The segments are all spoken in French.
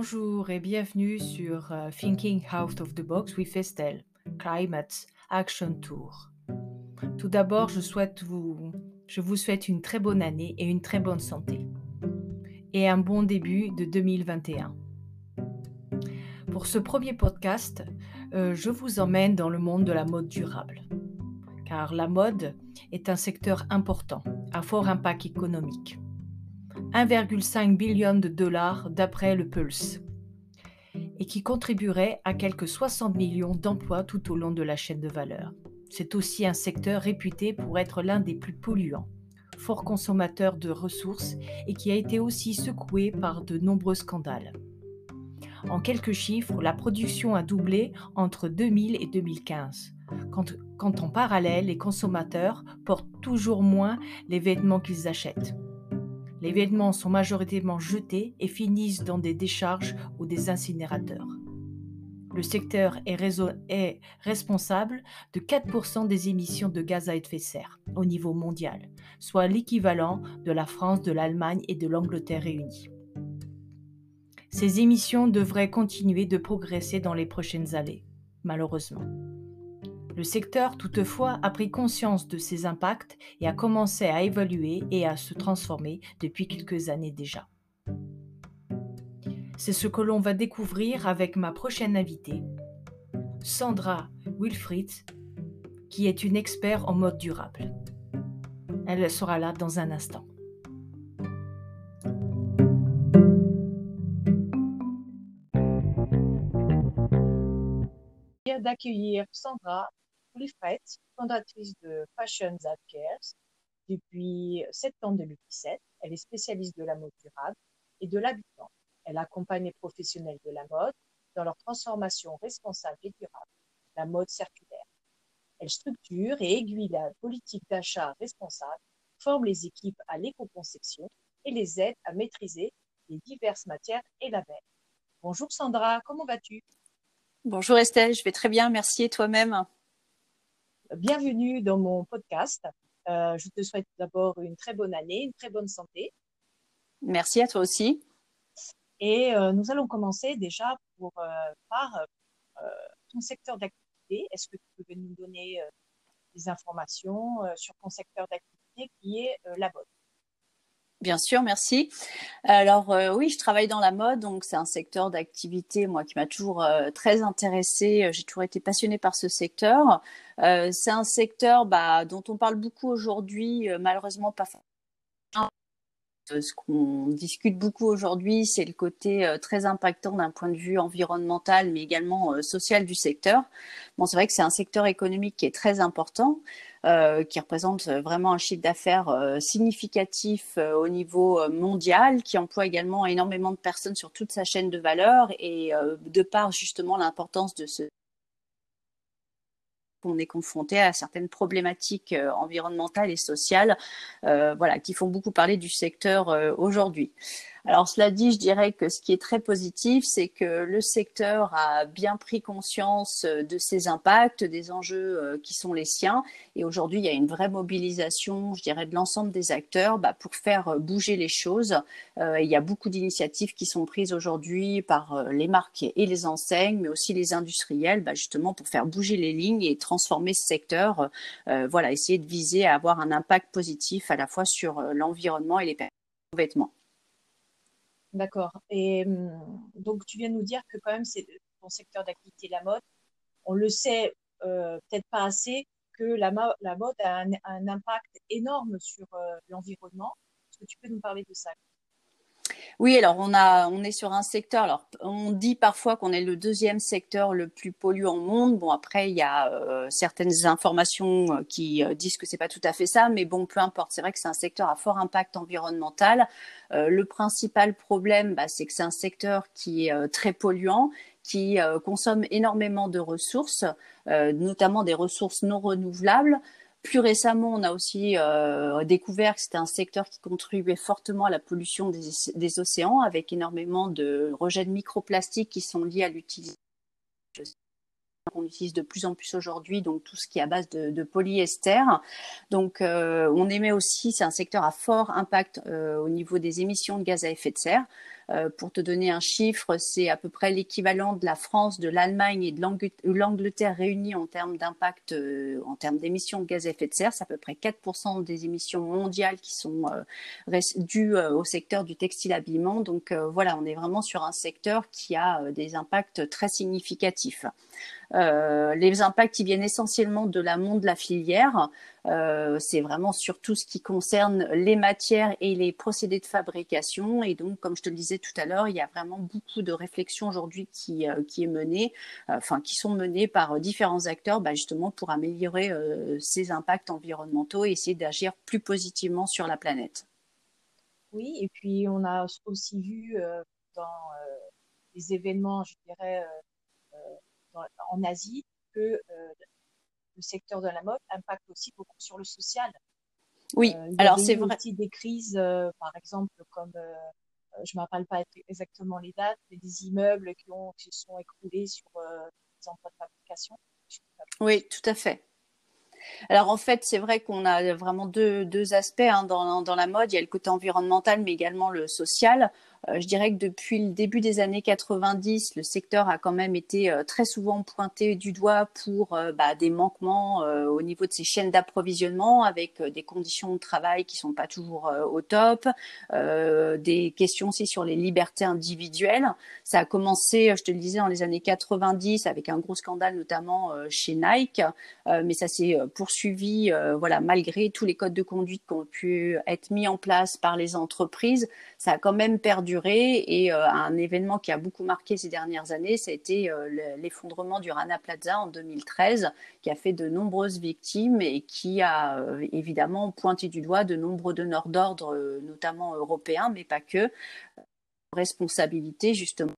Bonjour et bienvenue sur euh, Thinking Out of the Box with Estelle, Climate Action Tour. Tout d'abord, je, souhaite vous, je vous souhaite une très bonne année et une très bonne santé. Et un bon début de 2021. Pour ce premier podcast, euh, je vous emmène dans le monde de la mode durable. Car la mode est un secteur important, à fort impact économique. 1,5 billion de dollars d'après le Pulse, et qui contribuerait à quelques 60 millions d'emplois tout au long de la chaîne de valeur. C'est aussi un secteur réputé pour être l'un des plus polluants, fort consommateur de ressources et qui a été aussi secoué par de nombreux scandales. En quelques chiffres, la production a doublé entre 2000 et 2015, quand, quand en parallèle les consommateurs portent toujours moins les vêtements qu'ils achètent. Les vêtements sont majoritairement jetés et finissent dans des décharges ou des incinérateurs. Le secteur est, est responsable de 4% des émissions de gaz à effet de serre au niveau mondial, soit l'équivalent de la France, de l'Allemagne et de l'Angleterre réunies. Ces émissions devraient continuer de progresser dans les prochaines années, malheureusement. Le secteur, toutefois, a pris conscience de ces impacts et a commencé à évaluer et à se transformer depuis quelques années déjà. C'est ce que l'on va découvrir avec ma prochaine invitée, Sandra Wilfried, qui est une experte en mode durable. Elle sera là dans un instant. d'accueillir Sandra fondatrice de Fashion That Cares. Depuis septembre 2017, elle est spécialiste de la mode durable et de l'habitant. Elle accompagne les professionnels de la mode dans leur transformation responsable et durable, la mode circulaire. Elle structure et aiguille la politique d'achat responsable, forme les équipes à l'éco-conception et les aide à maîtriser les diverses matières et labels. Bonjour Sandra, comment vas-tu? Bonjour Estelle, je vais très bien, merci et toi-même? Bienvenue dans mon podcast. Euh, je te souhaite d'abord une très bonne année, une très bonne santé. Merci à toi aussi. Et euh, nous allons commencer déjà pour, euh, par ton secteur d'activité. Est-ce que tu peux nous donner des informations sur ton secteur d'activité qui est la mode Bien sûr, merci. Alors euh, oui, je travaille dans la mode, donc c'est un secteur d'activité moi qui m'a toujours euh, très intéressée. J'ai toujours été passionnée par ce secteur. Euh, c'est un secteur bah, dont on parle beaucoup aujourd'hui, malheureusement pas ce qu'on discute beaucoup aujourd'hui, c'est le côté très impactant d'un point de vue environnemental, mais également social du secteur. Bon, c'est vrai que c'est un secteur économique qui est très important. Euh, qui représente vraiment un chiffre d'affaires euh, significatif euh, au niveau mondial, qui emploie également énormément de personnes sur toute sa chaîne de valeur et de par justement l'importance de ce on est confronté à certaines problématiques environnementales et sociales, voilà, qui font beaucoup parler du secteur aujourd'hui. Alors cela dit, je dirais que ce qui est très positif, c'est que le secteur a bien pris conscience euh, de ses impacts, des enjeux euh, qui sont les siens. Et aujourd'hui, il y a une vraie mobilisation, je dirais, de l'ensemble des acteurs bah, pour faire euh, bouger les choses. il y a beaucoup d'initiatives qui sont prises aujourd'hui par les marques et les enseignes, mais aussi les industriels, bah, justement pour faire bouger les lignes et transformer ce secteur. voilà, essayer de viser à avoir un impact positif à la fois sur l'environnement et les vêtements. D'accord. Et hum, donc, tu viens de nous dire que quand même, c'est ton secteur d'activité, la mode. On le sait euh, peut-être pas assez que la, mode a un, impact énorme sur euh, l'environnement. Est-ce que tu peux nous parler de ça? Oui, alors on a, on est sur un secteur. Alors on dit parfois qu'on est le deuxième secteur le plus polluant au monde. Bon après il y a euh, certaines informations euh, qui euh, disent que c'est pas tout à fait ça, mais bon peu importe. C'est vrai que c'est un secteur à fort impact environnemental. le principal problème, bah, c'est que c'est un secteur qui est très polluant qui consomme énormément de ressources, notamment des ressources non renouvelables. Plus récemment, on a aussi euh, découvert que c'était un secteur qui contribuait fortement à la pollution des, océans, avec énormément de rejets de microplastiques qui sont liés à l'utilisation qu'on utilise de plus en plus aujourd'hui, donc tout ce qui est à base de, polyester. Donc euh, on émet aussi, c'est un secteur à fort impact euh, au niveau des émissions de gaz à effet de serre. Pour te donner un chiffre, c'est à peu près l'équivalent de la France, de l'Allemagne et de l'Angleterre réunis en termes d'impact, en termes d'émissions de gaz à effet de serre. C'est à peu près 4% des émissions mondiales qui sont dues au secteur du textile habillement. Donc voilà, on est vraiment sur un secteur qui a des impacts très significatifs. Euh, les impacts qui viennent essentiellement de l'amont de la filière, euh, c'est vraiment sur tout ce qui concerne les matières et les procédés de fabrication. Et donc, comme je te le disais tout à l'heure, il y a vraiment beaucoup de réflexions aujourd'hui qui, euh, est menée, enfin qui sont menées par différents acteurs, bah, justement pour améliorer ces impacts environnementaux et essayer d'agir plus positivement sur la planète. Oui, et puis on a aussi vu dans les événements, je dirais, en Asie que euh, le secteur de la mode impacte aussi beaucoup sur le social. Oui, euh, alors c'est vrai. aussi des crises, euh, par exemple, comme je ne me rappelle pas exactement les dates, mais des immeubles qui, ont, qui se sont écroulés sur des emplois de fabrication. Oui, tout à fait. Alors en fait, c'est vrai qu'on a vraiment deux, deux aspects hein, dans, dans, la mode. Il y a le côté environnemental, mais également le social. Euh, je dirais que depuis le début des années 90, le secteur a quand même été euh, très souvent pointé du doigt pour euh, bah, des manquements au niveau de ses chaînes d'approvisionnement, avec des conditions de travail qui sont pas toujours au top, des questions aussi sur les libertés individuelles. Ça a commencé, je te le disais, dans les années 90 avec un gros scandale notamment chez Nike, mais ça s'est poursuivi, voilà, malgré tous les codes de conduite qui ont pu être mis en place par les entreprises, ça a quand même perdu et euh, un événement qui a beaucoup marqué ces dernières années, ça a été euh, l'effondrement du Rana Plaza en 2013, qui a fait de nombreuses victimes et qui a euh, évidemment pointé du doigt de nombreux donneurs d'ordre, notamment européens, mais pas que, responsabilité justement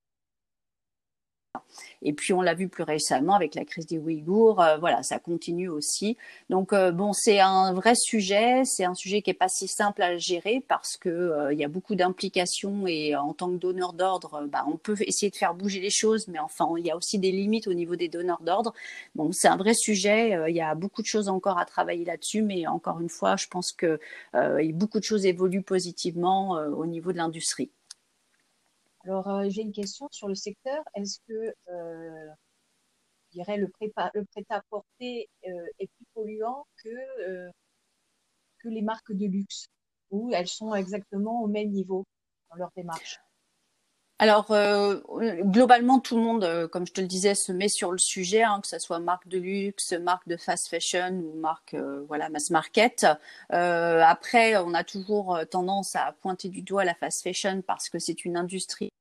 et puis on l'a vu plus récemment avec la crise des Ouïghours, euh, voilà, ça continue aussi. Donc euh, bon, c'est un vrai sujet, c'est un sujet qui est pas si simple à gérer parce que euh, y a beaucoup d'implications et en tant que donneur d'ordre, bah, on peut essayer de faire bouger les choses, mais enfin il y a aussi des limites au niveau des donneurs d'ordre. Bon, c'est un vrai sujet, il y a beaucoup de choses encore à travailler là-dessus, mais encore une fois, je pense que beaucoup de choses évoluent positivement au niveau de l'industrie. Alors, euh, j'ai une question sur le secteur. Est-ce que, euh, je dirais, le, le prêt-à-porter euh, est plus polluant que, que les marques de luxe, ou elles sont exactement au même niveau dans leur démarche? Alors, globalement, tout le monde, comme je te le disais, se met sur le sujet, hein, que ce soit marque de luxe, marque de fast fashion ou marque voilà mass market. après, on a toujours tendance à pointer du doigt la fast fashion parce que c'est une industrie euh,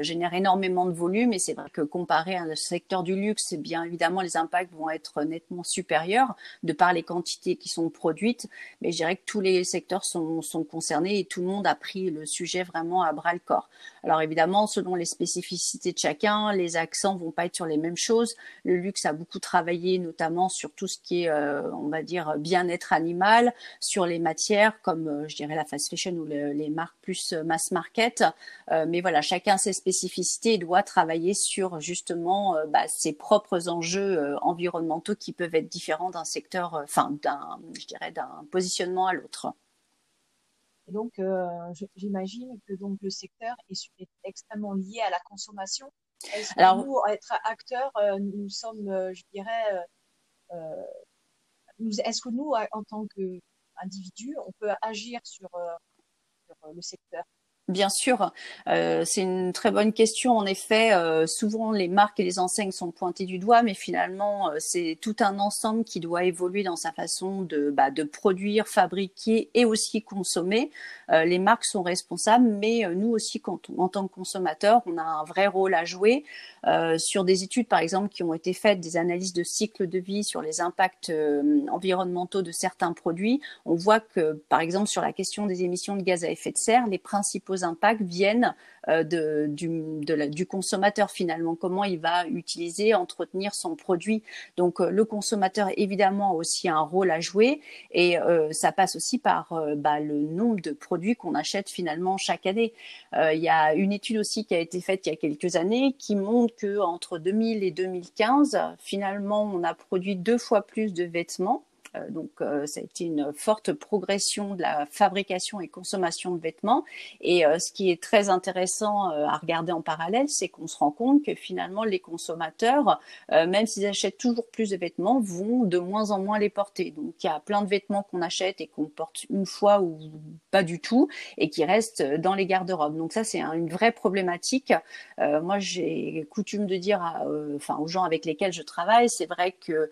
génère énormément de volume et c'est vrai que comparé à un secteur du luxe, bien évidemment les impacts vont être nettement supérieurs de par les quantités qui sont produites, mais je dirais que tous les secteurs sont, sont concernés et tout le monde a pris le sujet vraiment à bras le corps. Alors évidemment, selon les spécificités de chacun, les accents vont pas être sur les mêmes choses. Le luxe a beaucoup travaillé notamment sur tout ce qui est, euh, on va dire, bien-être animal, sur les matières comme euh, je dirais la fast fashion ou les marques plus mass market. mais voilà, chacun ses spécificités doit travailler sur justement euh, bah, ses propres enjeux euh, environnementaux qui peuvent être différents d'un secteur, euh, enfin d'un, je dirais, d'un positionnement à l'autre. Et donc, j'imagine que donc le secteur est, extrêmement lié à la consommation. Est-ce que Alors, nous, être acteurs, nous sommes, je dirais, est-ce que nous, en tant qu'individus, on peut agir sur, sur le secteur? Bien sûr, euh, c'est une très bonne question. En effet, euh, souvent les marques et les enseignes sont pointées du doigt, mais finalement, euh, c'est tout un ensemble qui doit évoluer dans sa façon de, bah, de produire, fabriquer et aussi consommer. les marques sont responsables, mais nous aussi, quand en tant que consommateurs, on a un vrai rôle à jouer. sur des études, par exemple, qui ont été faites, des analyses de cycle de vie sur les impacts environnementaux de certains produits, on voit que, par exemple, sur la question des émissions de gaz à effet de serre, les principaux impacts viennent euh, du, consommateur finalement, comment il va utiliser, entretenir son produit. Donc euh, le consommateur évidemment a aussi un rôle à jouer et euh, ça passe aussi par bah, le nombre de produits qu'on achète finalement chaque année. il y a une étude aussi qui a été faite il y a quelques années qui montre que entre 2000 et 2015, finalement, on a produit deux fois plus de vêtements donc, euh, ça a été une forte progression de la fabrication et consommation de vêtements. Et ce qui est très intéressant à regarder en parallèle, c'est qu'on se rend compte que finalement, les consommateurs, même s'ils achètent toujours plus de vêtements, vont de moins en moins les porter. Donc, il y a plein de vêtements qu'on achète et qu'on porte une fois ou pas du tout et qui restent dans les garde-robes. Donc, ça, c'est une vraie problématique. moi, j'ai coutume de dire, enfin, aux gens avec lesquels je travaille, c'est vrai que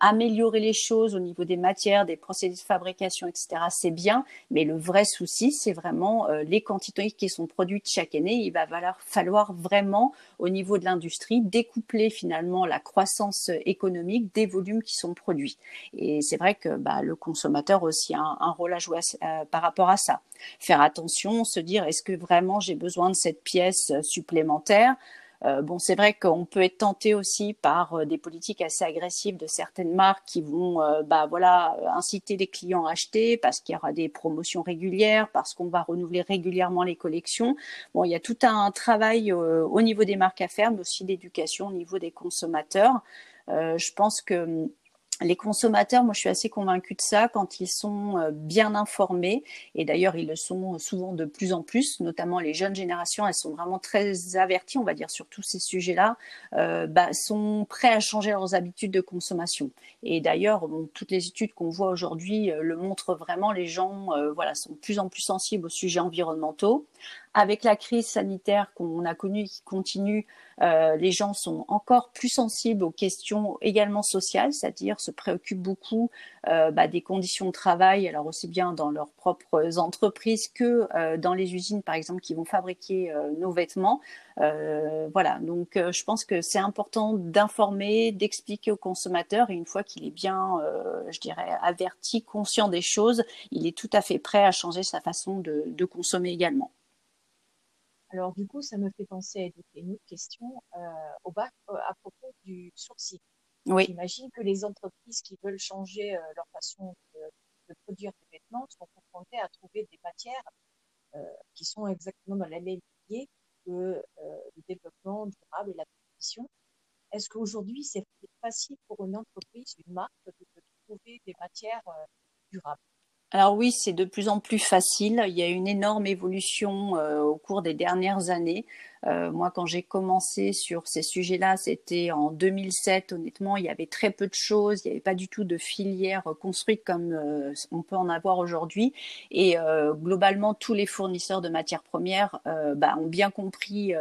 améliorer les choses au niveau des matières, des procédés de fabrication, etc., c'est bien, mais le vrai souci, c'est vraiment euh, les quantités qui sont produites chaque année. Il va falloir vraiment, au niveau de l'industrie, découpler finalement la croissance économique des volumes qui sont produits. Et c'est vrai que bah, le consommateur aussi a un, rôle à jouer euh, par rapport à ça. Faire attention, se dire est-ce que vraiment j'ai besoin de cette pièce supplémentaire? Euh, bon, c'est vrai qu'on peut être tenté aussi par euh, des politiques assez agressives de certaines marques qui vont, euh, bah voilà, inciter les clients à acheter parce qu'il y aura des promotions régulières, parce qu'on va renouveler régulièrement les collections. Bon, il y a tout un travail au niveau des marques à faire, mais aussi d'éducation au niveau des consommateurs. je pense que les consommateurs, moi je suis assez convaincue de ça, quand ils sont euh, bien informés, et d'ailleurs ils le sont souvent de plus en plus, notamment les jeunes générations, elles sont vraiment très averties, on va dire, sur tous ces sujets-là, euh, bah, sont prêts à changer leurs habitudes de consommation. Et d'ailleurs, toutes les études qu'on voit aujourd'hui euh, le montrent vraiment, les gens voilà, sont de plus en plus sensibles aux sujets environnementaux. Avec la crise sanitaire qu'on a connue qui continue, euh, les gens sont encore plus sensibles aux questions également sociales, c'est-à-dire se préoccupent beaucoup euh, bah, des conditions de travail, alors aussi bien dans leurs propres entreprises que euh, dans les usines, par exemple, qui vont fabriquer nos vêtements. voilà, donc je pense que c'est important d'informer, d'expliquer au consommateur, et une fois qu'il est bien, je dirais, averti, conscient des choses, il est tout à fait prêt à changer sa façon de consommer également. Alors, du coup, ça me fait penser à une autre question euh, au bas, euh, à propos du sourcing. Oui. J'imagine que les entreprises qui veulent changer euh, leur façon de, produire des vêtements sont confrontées à trouver des matières qui sont exactement dans la même lignée que le développement durable et la transition. Est-ce qu'aujourd'hui, c'est facile pour une entreprise, une marque, de trouver des matières durables? Alors oui, c'est de plus en plus facile. Il y a une énorme évolution euh, au cours des dernières années. Euh, moi, quand j'ai commencé sur ces sujets-là, c'était en 2007. Honnêtement, il y avait très peu de choses. Il n'y avait pas du tout de filière construite comme euh, on peut en avoir aujourd'hui. Et globalement, tous les fournisseurs de matières premières bah, ont bien compris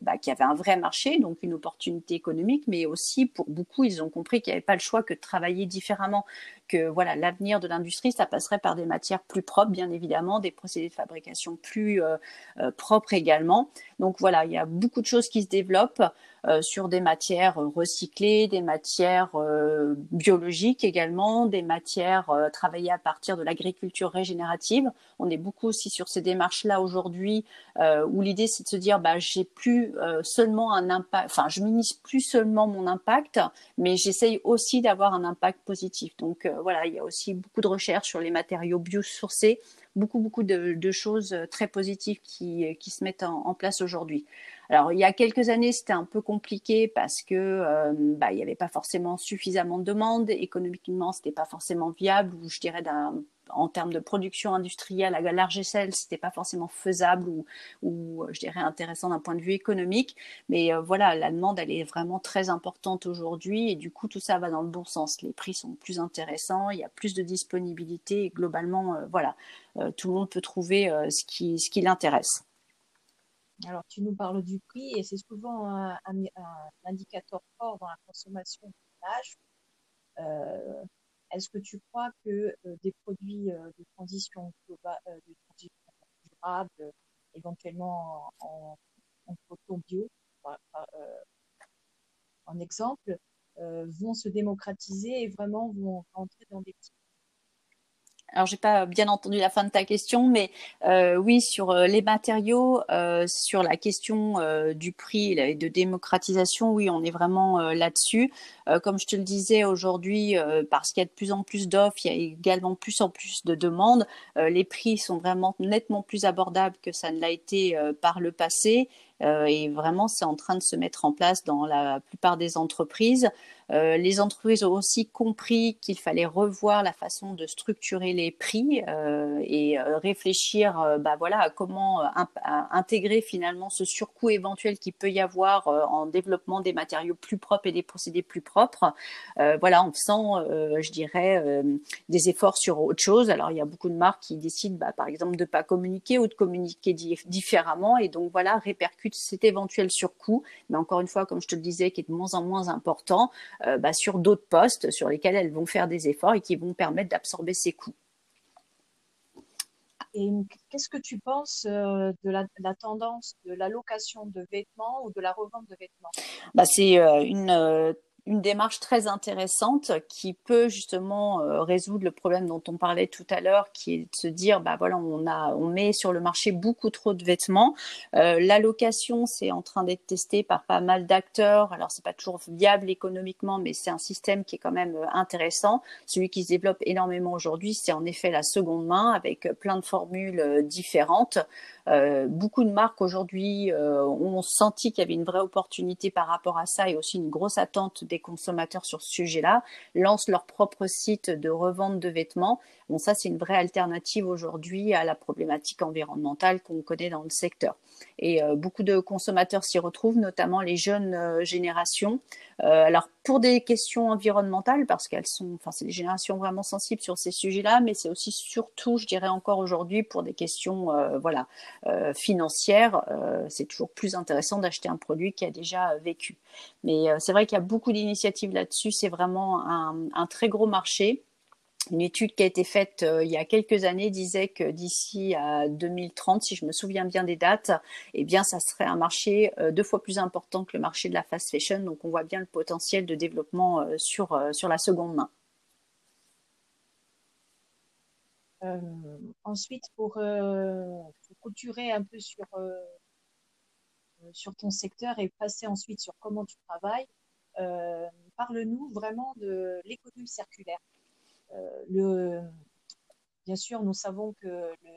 bah, qu'il y avait un vrai marché, donc une opportunité économique, mais aussi pour beaucoup, ils ont compris qu'il n'y avait pas le choix que de travailler différemment que voilà l'avenir de l'industrie, ça passerait par des matières plus propres, bien évidemment, des procédés de fabrication plus euh, euh, propres également. Donc voilà, il y a beaucoup de choses qui se développent. Euh, sur des matières recyclées, des matières euh, biologiques également, des matières euh, travaillées à partir de l'agriculture régénérative. On est beaucoup aussi sur ces démarches-là aujourd'hui, où l'idée c'est de se dire, bah, j'ai plus seulement un impact, enfin, je minimise plus seulement mon impact, mais j'essaye aussi d'avoir un impact positif. Donc voilà, il y a aussi beaucoup de recherches sur les matériaux biosourcés, beaucoup beaucoup de, choses très positives qui, qui se mettent en place aujourd'hui. Alors il y a quelques années, c'était un peu compliqué parce que euh, bah, il n'y avait pas forcément suffisamment de demandes, économiquement c'était pas forcément viable ou je dirais en termes de production industrielle à large échelle, c'était pas forcément faisable ou, ou je dirais intéressant d'un point de vue économique. Mais euh, voilà, la demande, elle est vraiment très importante aujourd'hui et du coup, tout ça va dans le bon sens. Les prix sont plus intéressants, il y a plus de disponibilité et globalement, euh, voilà, tout le monde peut trouver ce qui, ce qui l'intéresse. Alors, tu nous parles du prix et c'est souvent un, indicateur fort dans la consommation de l'âge. Euh, est-ce que tu crois que euh, des produits euh, de transition, durable, éventuellement en, en, bio, en exemple, vont se démocratiser et vraiment vont rentrer dans des petits alors j'ai pas bien entendu la fin de ta question, mais euh, oui sur euh, les matériaux, euh, sur la question du prix et de démocratisation, oui on est vraiment là-dessus. comme je te le disais aujourd'hui, parce qu'il y a de plus en plus d'offres, il y a également plus en plus de demandes. les prix sont vraiment nettement plus abordables que ça ne l'a été par le passé. Et vraiment, c'est en train de se mettre en place dans la plupart des entreprises. Euh, les entreprises ont aussi compris qu'il fallait revoir la façon de structurer les prix euh, et euh, réfléchir bah, voilà, à comment intégrer finalement ce surcoût éventuel qu'il peut y avoir en développement des matériaux plus propres et des procédés plus propres. voilà, en faisant, je dirais, des efforts sur autre chose. Alors, il y a beaucoup de marques qui décident, bah, par exemple, de ne pas communiquer ou de communiquer différemment et donc voilà, cet éventuel surcoût, mais encore une fois, comme je te le disais, qui est de moins en moins important, euh, bah, sur d'autres postes sur lesquels elles vont faire des efforts et qui vont permettre d'absorber ces coûts. Et qu'est-ce que tu penses euh, de la, tendance de l'allocation de vêtements ou de la revente de vêtements? Bah, C'est euh, une une démarche très intéressante qui peut justement euh, résoudre le problème dont on parlait tout à l'heure, qui est de se dire, bah voilà, on a, on met sur le marché beaucoup trop de vêtements. Euh, L'allocation, c'est en train d'être testé par pas mal d'acteurs. Alors c'est pas toujours viable économiquement, mais c'est un système qui est quand même euh, intéressant. Celui qui se développe énormément aujourd'hui, c'est en effet la seconde main avec plein de formules différentes. Euh, beaucoup de marques aujourd'hui euh, ont senti qu'il y avait une vraie opportunité par rapport à ça et aussi une grosse attente consommateurs sur ce sujet-là, lancent leur propre site de revente de vêtements. Bon, ça, c'est une vraie alternative aujourd'hui à la problématique environnementale qu'on connaît dans le secteur. Et euh, beaucoup de consommateurs s'y retrouvent, notamment les jeunes euh, générations. Euh, alors pour des questions environnementales, parce qu'elles sont, enfin c'est des générations vraiment sensibles sur ces sujets-là, mais c'est aussi surtout, je dirais encore aujourd'hui, pour des questions, voilà, financières. c'est toujours plus intéressant d'acheter un produit qui a déjà vécu. Mais c'est vrai qu'il y a beaucoup d'initiatives là-dessus. C'est vraiment un, un très gros marché. Une étude qui a été faite euh, il y a quelques années disait que d'ici à 2030, si je me souviens bien des dates, eh bien, ça serait un marché euh, deux fois plus important que le marché de la fast fashion. Donc, on voit bien le potentiel de développement euh, sur, sur la seconde main. ensuite, pour, pour, couturer un peu sur, sur ton secteur et passer ensuite sur comment tu travailles, parle-nous vraiment de l'économie circulaire. Euh, bien sûr, nous savons que le,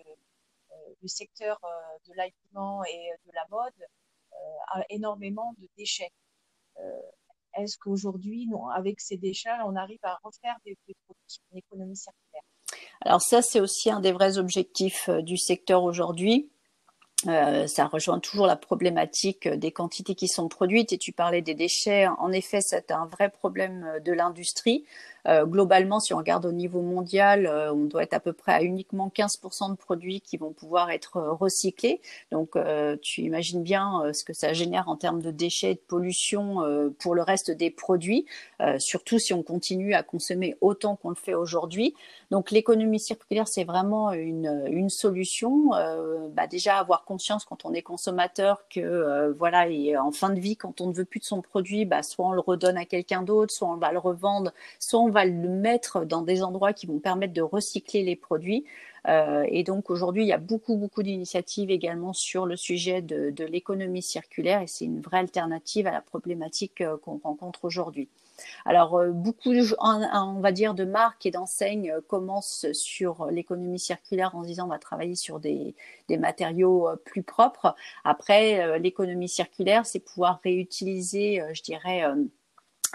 euh, secteur euh, de l'habillement et de la mode a énormément de déchets. Est-ce qu'aujourd'hui, avec ces déchets, on arrive à refaire des, produits, une économie circulaire? Alors ça, c'est aussi un des vrais objectifs du secteur aujourd'hui. ça rejoint toujours la problématique des quantités qui sont produites et tu parlais des déchets. En effet, c'est un vrai problème de l'industrie. Euh, globalement, si on regarde au niveau mondial, euh, on doit être à peu près à uniquement 15% de produits qui vont pouvoir être euh, recyclés. Donc, tu imagines bien ce que ça génère en termes de déchets et de pollution pour le reste des produits, surtout si on continue à consommer autant qu'on le fait aujourd'hui. Donc, l'économie circulaire, c'est vraiment une, une solution. Bah, déjà, avoir conscience quand on est consommateur que, voilà, et en fin de vie, quand on ne veut plus de son produit, bah, soit on le redonne à quelqu'un d'autre, soit on va le revendre, soit on va le mettre dans des endroits qui vont permettre de recycler les produits. Euh, et donc aujourd'hui, il y a beaucoup, beaucoup d'initiatives également sur le sujet de, l'économie circulaire et c'est une vraie alternative à la problématique euh, qu'on rencontre aujourd'hui. Alors euh, beaucoup, on va dire, de marques et d'enseignes commencent sur l'économie circulaire en disant on va travailler sur des, des matériaux plus propres. Après, l'économie circulaire, c'est pouvoir réutiliser, je dirais,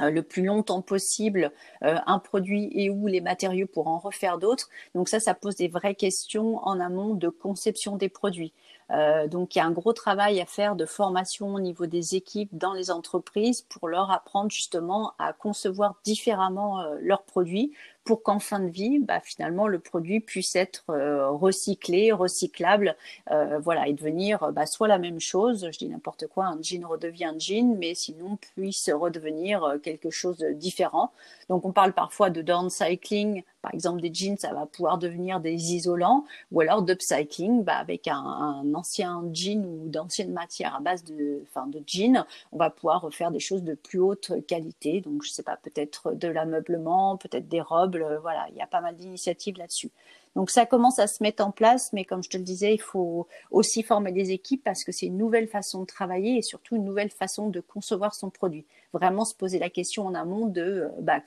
le plus longtemps possible euh, un produit et ou les matériaux pour en refaire d'autres. Donc ça, ça pose des vraies questions en amont de conception des produits. Euh, donc il y a un gros travail à faire de formation au niveau des équipes dans les entreprises pour leur apprendre justement à concevoir différemment leurs produits pour qu'en fin de vie, bah, finalement, le produit puisse être euh, recyclé, recyclable, euh, voilà, et devenir bah, soit la même chose, je dis n'importe quoi, un jean redevient un jean, mais sinon puisse redevenir euh, quelque chose de différent. Donc on parle parfois de downcycling, par exemple des jeans, ça va pouvoir devenir des isolants, ou alors d'upcycling, bah, avec un, ancien jean ou d'ancienne matière à base de, enfin, de jean, on va pouvoir refaire des choses de plus haute qualité. Donc je sais pas, peut-être de l'ameublement, peut-être des robes, euh, voilà, il y a pas mal d'initiatives là-dessus. Donc ça commence à se mettre en place, mais comme je te le disais, il faut aussi former des équipes parce que c'est une nouvelle façon de travailler et surtout une nouvelle façon de concevoir son produit. Vraiment se poser la question en amont de euh, bah,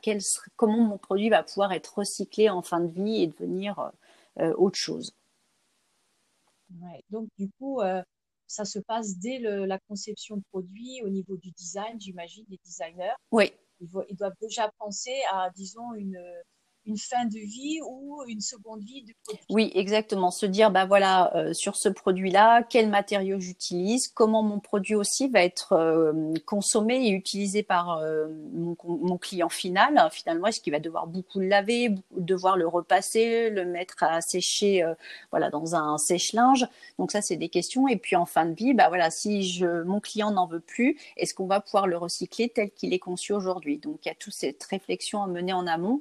comment mon produit va pouvoir être recyclé en fin de vie et devenir euh, autre chose. Ouais, donc du coup, ça se passe dès la conception de produit, au niveau du design, j'imagine, les designers. Oui. ils, doivent déjà penser à, disons, une, une fin de vie ou une seconde vie. Oui, exactement. Se dire, bah voilà, euh, sur ce produit-là, quel matériau j'utilise, comment mon produit aussi va être euh, consommé et utilisé par euh, mon, client final. Finalement, est-ce qu'il va devoir beaucoup le laver, devoir le repasser, le mettre à sécher, voilà, dans un sèche-linge? Donc ça, c'est des questions. Et puis en fin de vie, bah voilà, si je, mon client n'en veut plus, est-ce qu'on va pouvoir le recycler tel qu'il est conçu aujourd'hui? Donc il y a toute cette réflexion à mener en amont.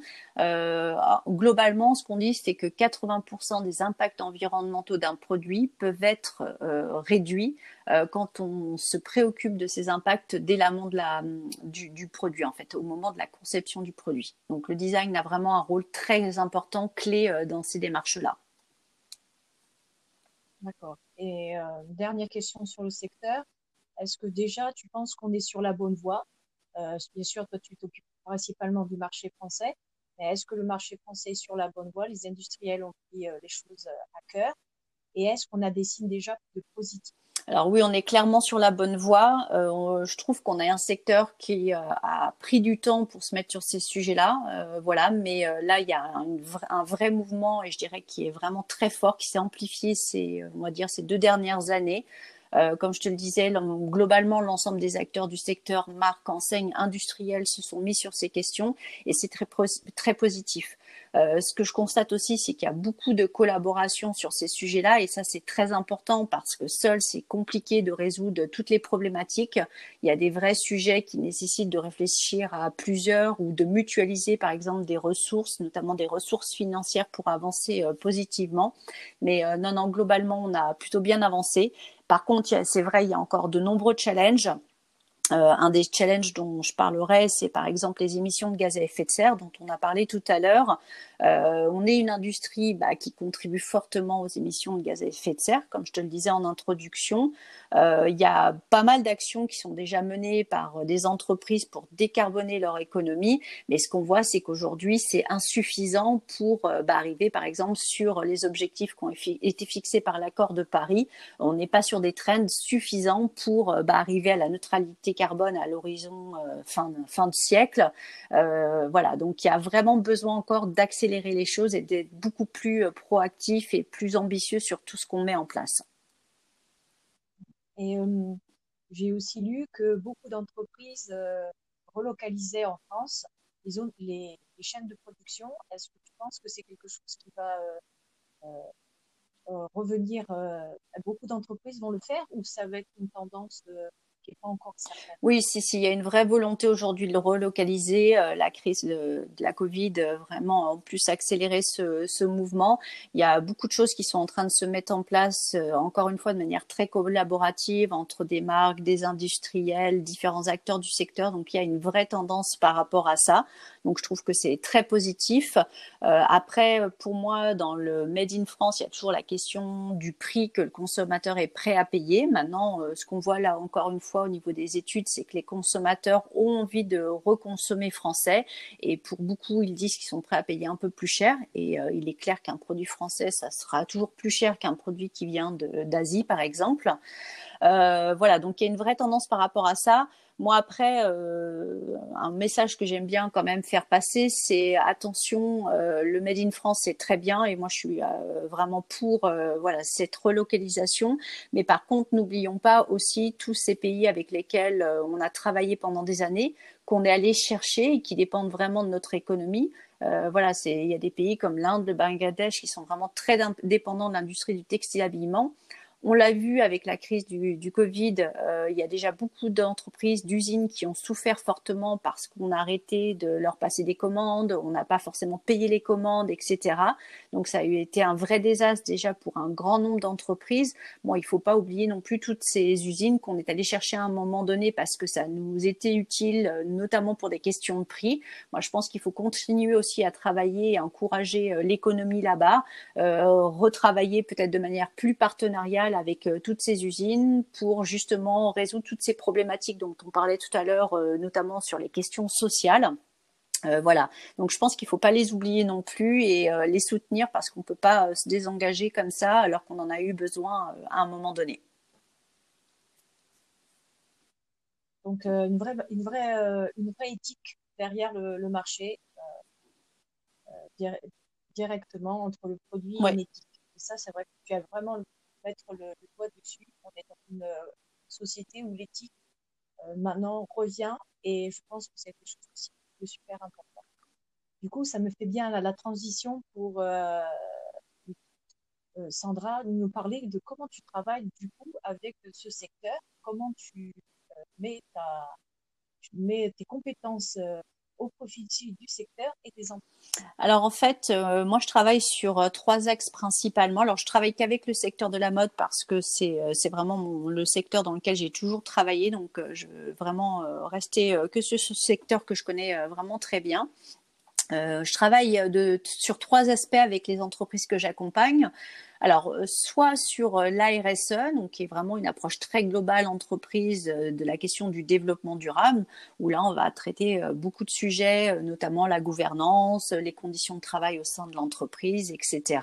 Globalement, ce qu'on dit, c'est que 80% des impacts environnementaux d'un produit peuvent être euh, réduits euh, quand on se préoccupe de ces impacts dès l'amont du, du, produit, en fait, au moment de la conception du produit. Donc, le design a vraiment un rôle très important, clé dans ces démarches-là. D'accord. Et dernière question sur le secteur. Est-ce que déjà, tu penses qu'on est sur la bonne voie? Bien sûr, toi, tu t'occupes principalement du marché français. Est-ce que le marché français est sur la bonne voie? Les industriels ont pris euh, les choses euh, à cœur. Et est-ce qu'on a des signes déjà de positifs alors oui, on est clairement sur la bonne voie. Euh, je trouve qu'on a un secteur qui a pris du temps pour se mettre sur ces sujets-là, voilà. Mais là, il y a un, vrai mouvement et je dirais qui est vraiment très fort, qui s'est amplifié ces, ces deux dernières années. Euh, comme je te le disais, globalement, l'ensemble des acteurs du secteur, marques, enseignes, industriels se sont mis sur ces questions et c'est très, très positif. Euh, ce que je constate aussi, c'est qu'il y a beaucoup de collaboration sur ces sujets-là et ça, c'est très important parce que seul, c'est compliqué de résoudre toutes les problématiques. Il y a des vrais sujets qui nécessitent de réfléchir à plusieurs ou de mutualiser, par exemple, des ressources, notamment des ressources financières pour avancer euh, positivement. Mais non, non, globalement, on a plutôt bien avancé. Par contre, c'est vrai, il y a encore de nombreux challenges. Euh, un des challenges dont je parlerai, c'est par exemple les émissions de gaz à effet de serre dont on a parlé tout à l'heure. Euh, on est une industrie bah, qui contribue fortement aux émissions de gaz à effet de serre, comme je te le disais en introduction. Euh, il y a pas mal d'actions qui sont déjà menées par des entreprises pour décarboner leur économie, mais ce qu'on voit, c'est qu'aujourd'hui, c'est insuffisant pour bah, arriver, par exemple, sur les objectifs qui ont été fixés par l'accord de Paris. On n'est pas sur des trends suffisants pour bah, arriver à la neutralité carbone à l'horizon fin, fin de siècle. voilà, donc il y a vraiment besoin encore d'accélérer accélérer les choses et d'être beaucoup plus euh, proactif et plus ambitieux sur tout ce qu'on met en place. Et euh, j'ai aussi lu que beaucoup d'entreprises euh, relocalisaient en France les, les, chaînes de production. Est-ce que tu penses que c'est quelque chose qui va revenir Beaucoup d'entreprises vont le faire ou ça va être une tendance Oui, si, si, il y a une vraie volonté aujourd'hui de relocaliser. Euh, la crise de, la Covid euh, vraiment en plus accéléré ce, ce, mouvement. Il y a beaucoup de choses qui sont en train de se mettre en place, euh, encore une fois, de manière très collaborative entre des marques, des industriels, différents acteurs du secteur. Donc, il y a une vraie tendance par rapport à ça. Donc, je trouve que c'est très positif. après, pour moi, dans le Made in France, il y a toujours la question du prix que le consommateur est prêt à payer. Maintenant, ce qu'on voit là encore une fois, au niveau des études, c'est que les consommateurs ont envie de reconsommer français et pour beaucoup, ils disent qu'ils sont prêts à payer un peu plus cher et euh, il est clair qu'un produit français, ça sera toujours plus cher qu'un produit qui vient d'Asie, par exemple. Euh, voilà, donc il y a une vraie tendance par rapport à ça. Moi, après, euh, un message que j'aime bien quand même faire passer, c'est attention, euh, le Made in France, c'est très bien et moi, je suis euh, vraiment pour voilà cette relocalisation. Mais par contre, n'oublions pas aussi tous ces pays avec lesquels on a travaillé pendant des années, qu'on est allé chercher et qui dépendent vraiment de notre économie. voilà, c'est il y a des pays comme l'Inde, le Bangladesh qui sont vraiment très dépendants de l'industrie du textile habillement. On l'a vu avec la crise du, du Covid, euh, il y a déjà beaucoup d'entreprises, d'usines qui ont souffert fortement parce qu'on a arrêté de leur passer des commandes, on n'a pas forcément payé les commandes, etc. Donc ça a été un vrai désastre déjà pour un grand nombre d'entreprises. Bon, il faut pas oublier non plus toutes ces usines qu'on est allé chercher à un moment donné parce que ça nous était utile, notamment pour des questions de prix. Moi, je pense qu'il faut continuer aussi à travailler à encourager euh, l'économie là-bas, euh, retravailler peut-être de manière plus partenariale avec euh, toutes ces usines pour justement résoudre toutes ces problématiques dont on parlait tout à l'heure, euh, notamment sur les questions sociales. Euh, voilà, donc je pense qu'il ne faut pas les oublier non plus et les soutenir parce qu'on ne peut pas se désengager comme ça alors qu'on en a eu besoin à un moment donné. Donc une vraie, une vraie, une vraie éthique derrière le, marché directement entre le produit et l'éthique. Et ça, c'est vrai que tu as vraiment mettre le, doigt dessus. On est dans une société où l'éthique maintenant revient et je pense que c'est quelque chose aussi de super important. Du coup, ça me fait bien la, transition pour euh, Sandra, nous parler de comment tu travailles du coup avec ce secteur, comment tu euh, mets, mets tes compétences euh, au profit du secteur et des Alors en fait, moi je travaille sur trois axes principalement. Alors je travaille qu'avec le secteur de la mode parce que c'est c'est vraiment le secteur dans lequel j'ai toujours travaillé, donc je veux vraiment rester que ce secteur que je connais vraiment très bien. Euh, je travaille de, sur trois aspects avec les entreprises que j'accompagne. Alors, euh, soit sur euh, l'ARSE, donc qui est vraiment une approche très globale entreprise de la question du développement durable, où là, on va traiter beaucoup de sujets, notamment la gouvernance, les conditions de travail au sein de l'entreprise, etc.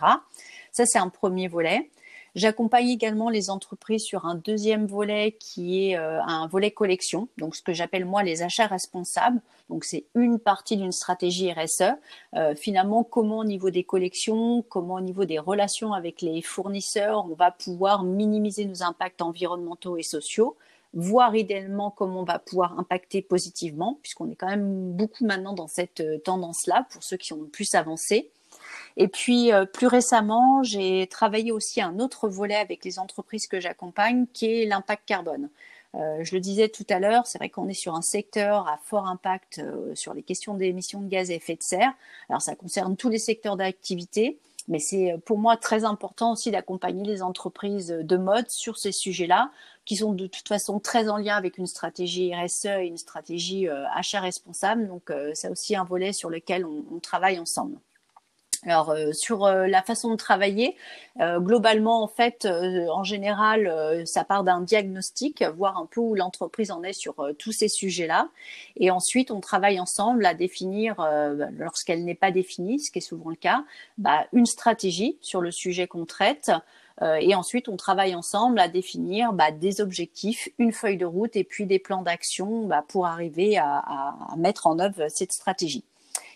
Ça, c'est un premier volet. J'accompagne également les entreprises sur un deuxième volet qui est euh, un volet collection, donc ce que j'appelle moi les achats responsables. Donc c'est une partie d'une stratégie RSE. Euh, finalement, comment au niveau des collections, comment au niveau des relations avec les fournisseurs, on va pouvoir minimiser nos impacts environnementaux et sociaux voir idéalement comment on va pouvoir impacter positivement, puisqu'on est quand même beaucoup maintenant dans cette euh, tendance-là pour ceux qui ont le plus avancé. Et puis euh, plus récemment, j'ai travaillé aussi un autre volet avec les entreprises que j'accompagne, qui est l'impact carbone. Euh, je le disais tout à l'heure, c'est vrai qu'on est sur un secteur à fort impact euh, sur les questions d'émissions de gaz à effet de serre. Alors ça concerne tous les secteurs d'activité, mais c'est pour moi très important aussi d'accompagner les entreprises de mode sur ces sujets-là, qui sont de toute façon très en lien avec une stratégie RSE et une stratégie achat responsable. Donc c'est aussi un volet sur lequel on travaille ensemble. Alors euh, sur euh, la façon de travailler, euh, globalement en fait, en général, ça part d'un diagnostic, voir un peu où l'entreprise en est sur tous ces sujets-là, et ensuite on travaille ensemble à définir, lorsqu'elle n'est pas définie, ce qui est souvent le cas, bah, une stratégie sur le sujet qu'on traite. et ensuite, on travaille ensemble à définir bah, des objectifs, une feuille de route et puis des plans d'action bah, pour arriver à, à mettre en œuvre cette stratégie.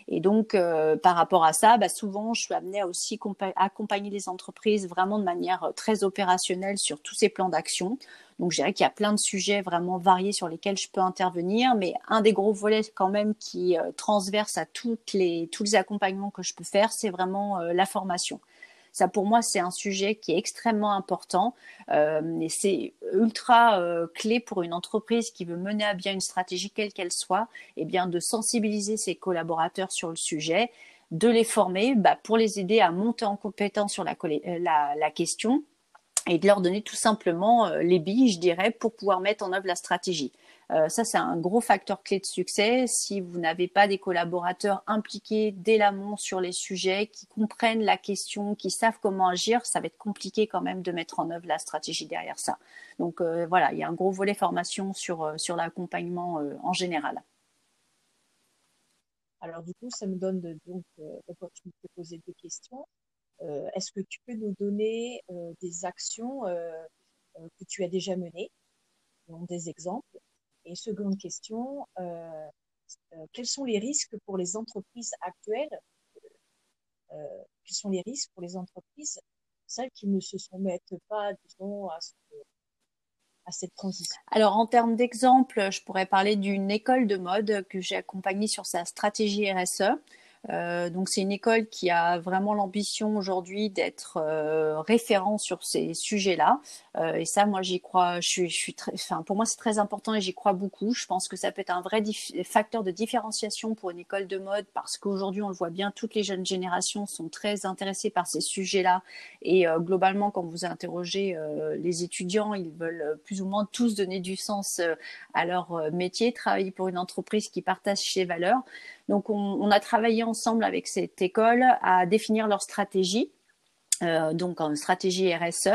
Et donc, euh, par rapport à ça, bah, souvent, je suis amenée à aussi accompagner les entreprises vraiment de manière euh, très opérationnelle sur tous ces plans d'action. Donc, je dirais qu'il y a plein de sujets vraiment variés sur lesquels je peux intervenir, mais un des gros volets quand même qui euh, transverse à toutes les, tous les accompagnements que je peux faire, c'est vraiment la formation. Ça, pour moi, c'est un sujet qui est extrêmement important euh, c'est ultra euh, clé pour une entreprise qui veut mener à bien une stratégie quelle qu'elle soit, et eh bien de sensibiliser ses collaborateurs sur le sujet, de les former bah, pour les aider à monter en compétence sur la, la, la question et de leur donner tout simplement euh, les billes, je dirais, pour pouvoir mettre en œuvre la stratégie. Euh, ça, c'est un gros facteur clé de succès. Si vous n'avez pas des collaborateurs impliqués dès l'amont sur les sujets, qui comprennent la question, qui savent comment agir, ça va être compliqué quand même de mettre en œuvre la stratégie derrière ça. Donc euh, voilà, il y a un gros volet formation sur, euh, sur l'accompagnement en général. Alors du coup, ça me donne donc l'opportunité de poser des questions. Est-ce que tu peux nous donner des actions que tu as déjà menées, des exemples, et seconde question, euh, euh, quels sont les risques pour les entreprises actuelles euh, Quels sont les risques pour les entreprises, celles qui ne se soumettent pas, disons, à, à cette transition? Alors, en termes d'exemple, je pourrais parler d'une école de mode que j'ai accompagnée sur sa stratégie RSE. Euh, donc c'est une école qui a vraiment l'ambition aujourd'hui d'être euh, référent sur ces sujets-là. Euh, et ça, moi, j'y crois. Je suis, je suis très, enfin, pour moi, c'est très important et j'y crois beaucoup. Je pense que ça peut être un vrai facteur de différenciation pour une école de mode parce qu'aujourd'hui, on le voit bien, toutes les jeunes générations sont très intéressées par ces sujets-là. Et euh, globalement, quand vous interrogez euh, les étudiants, ils veulent plus ou moins tous donner du sens à leur métier, travailler pour une entreprise qui partage ses valeurs. Donc, on, a travaillé ensemble avec cette école à définir leur stratégie. Euh, donc en stratégie RSE.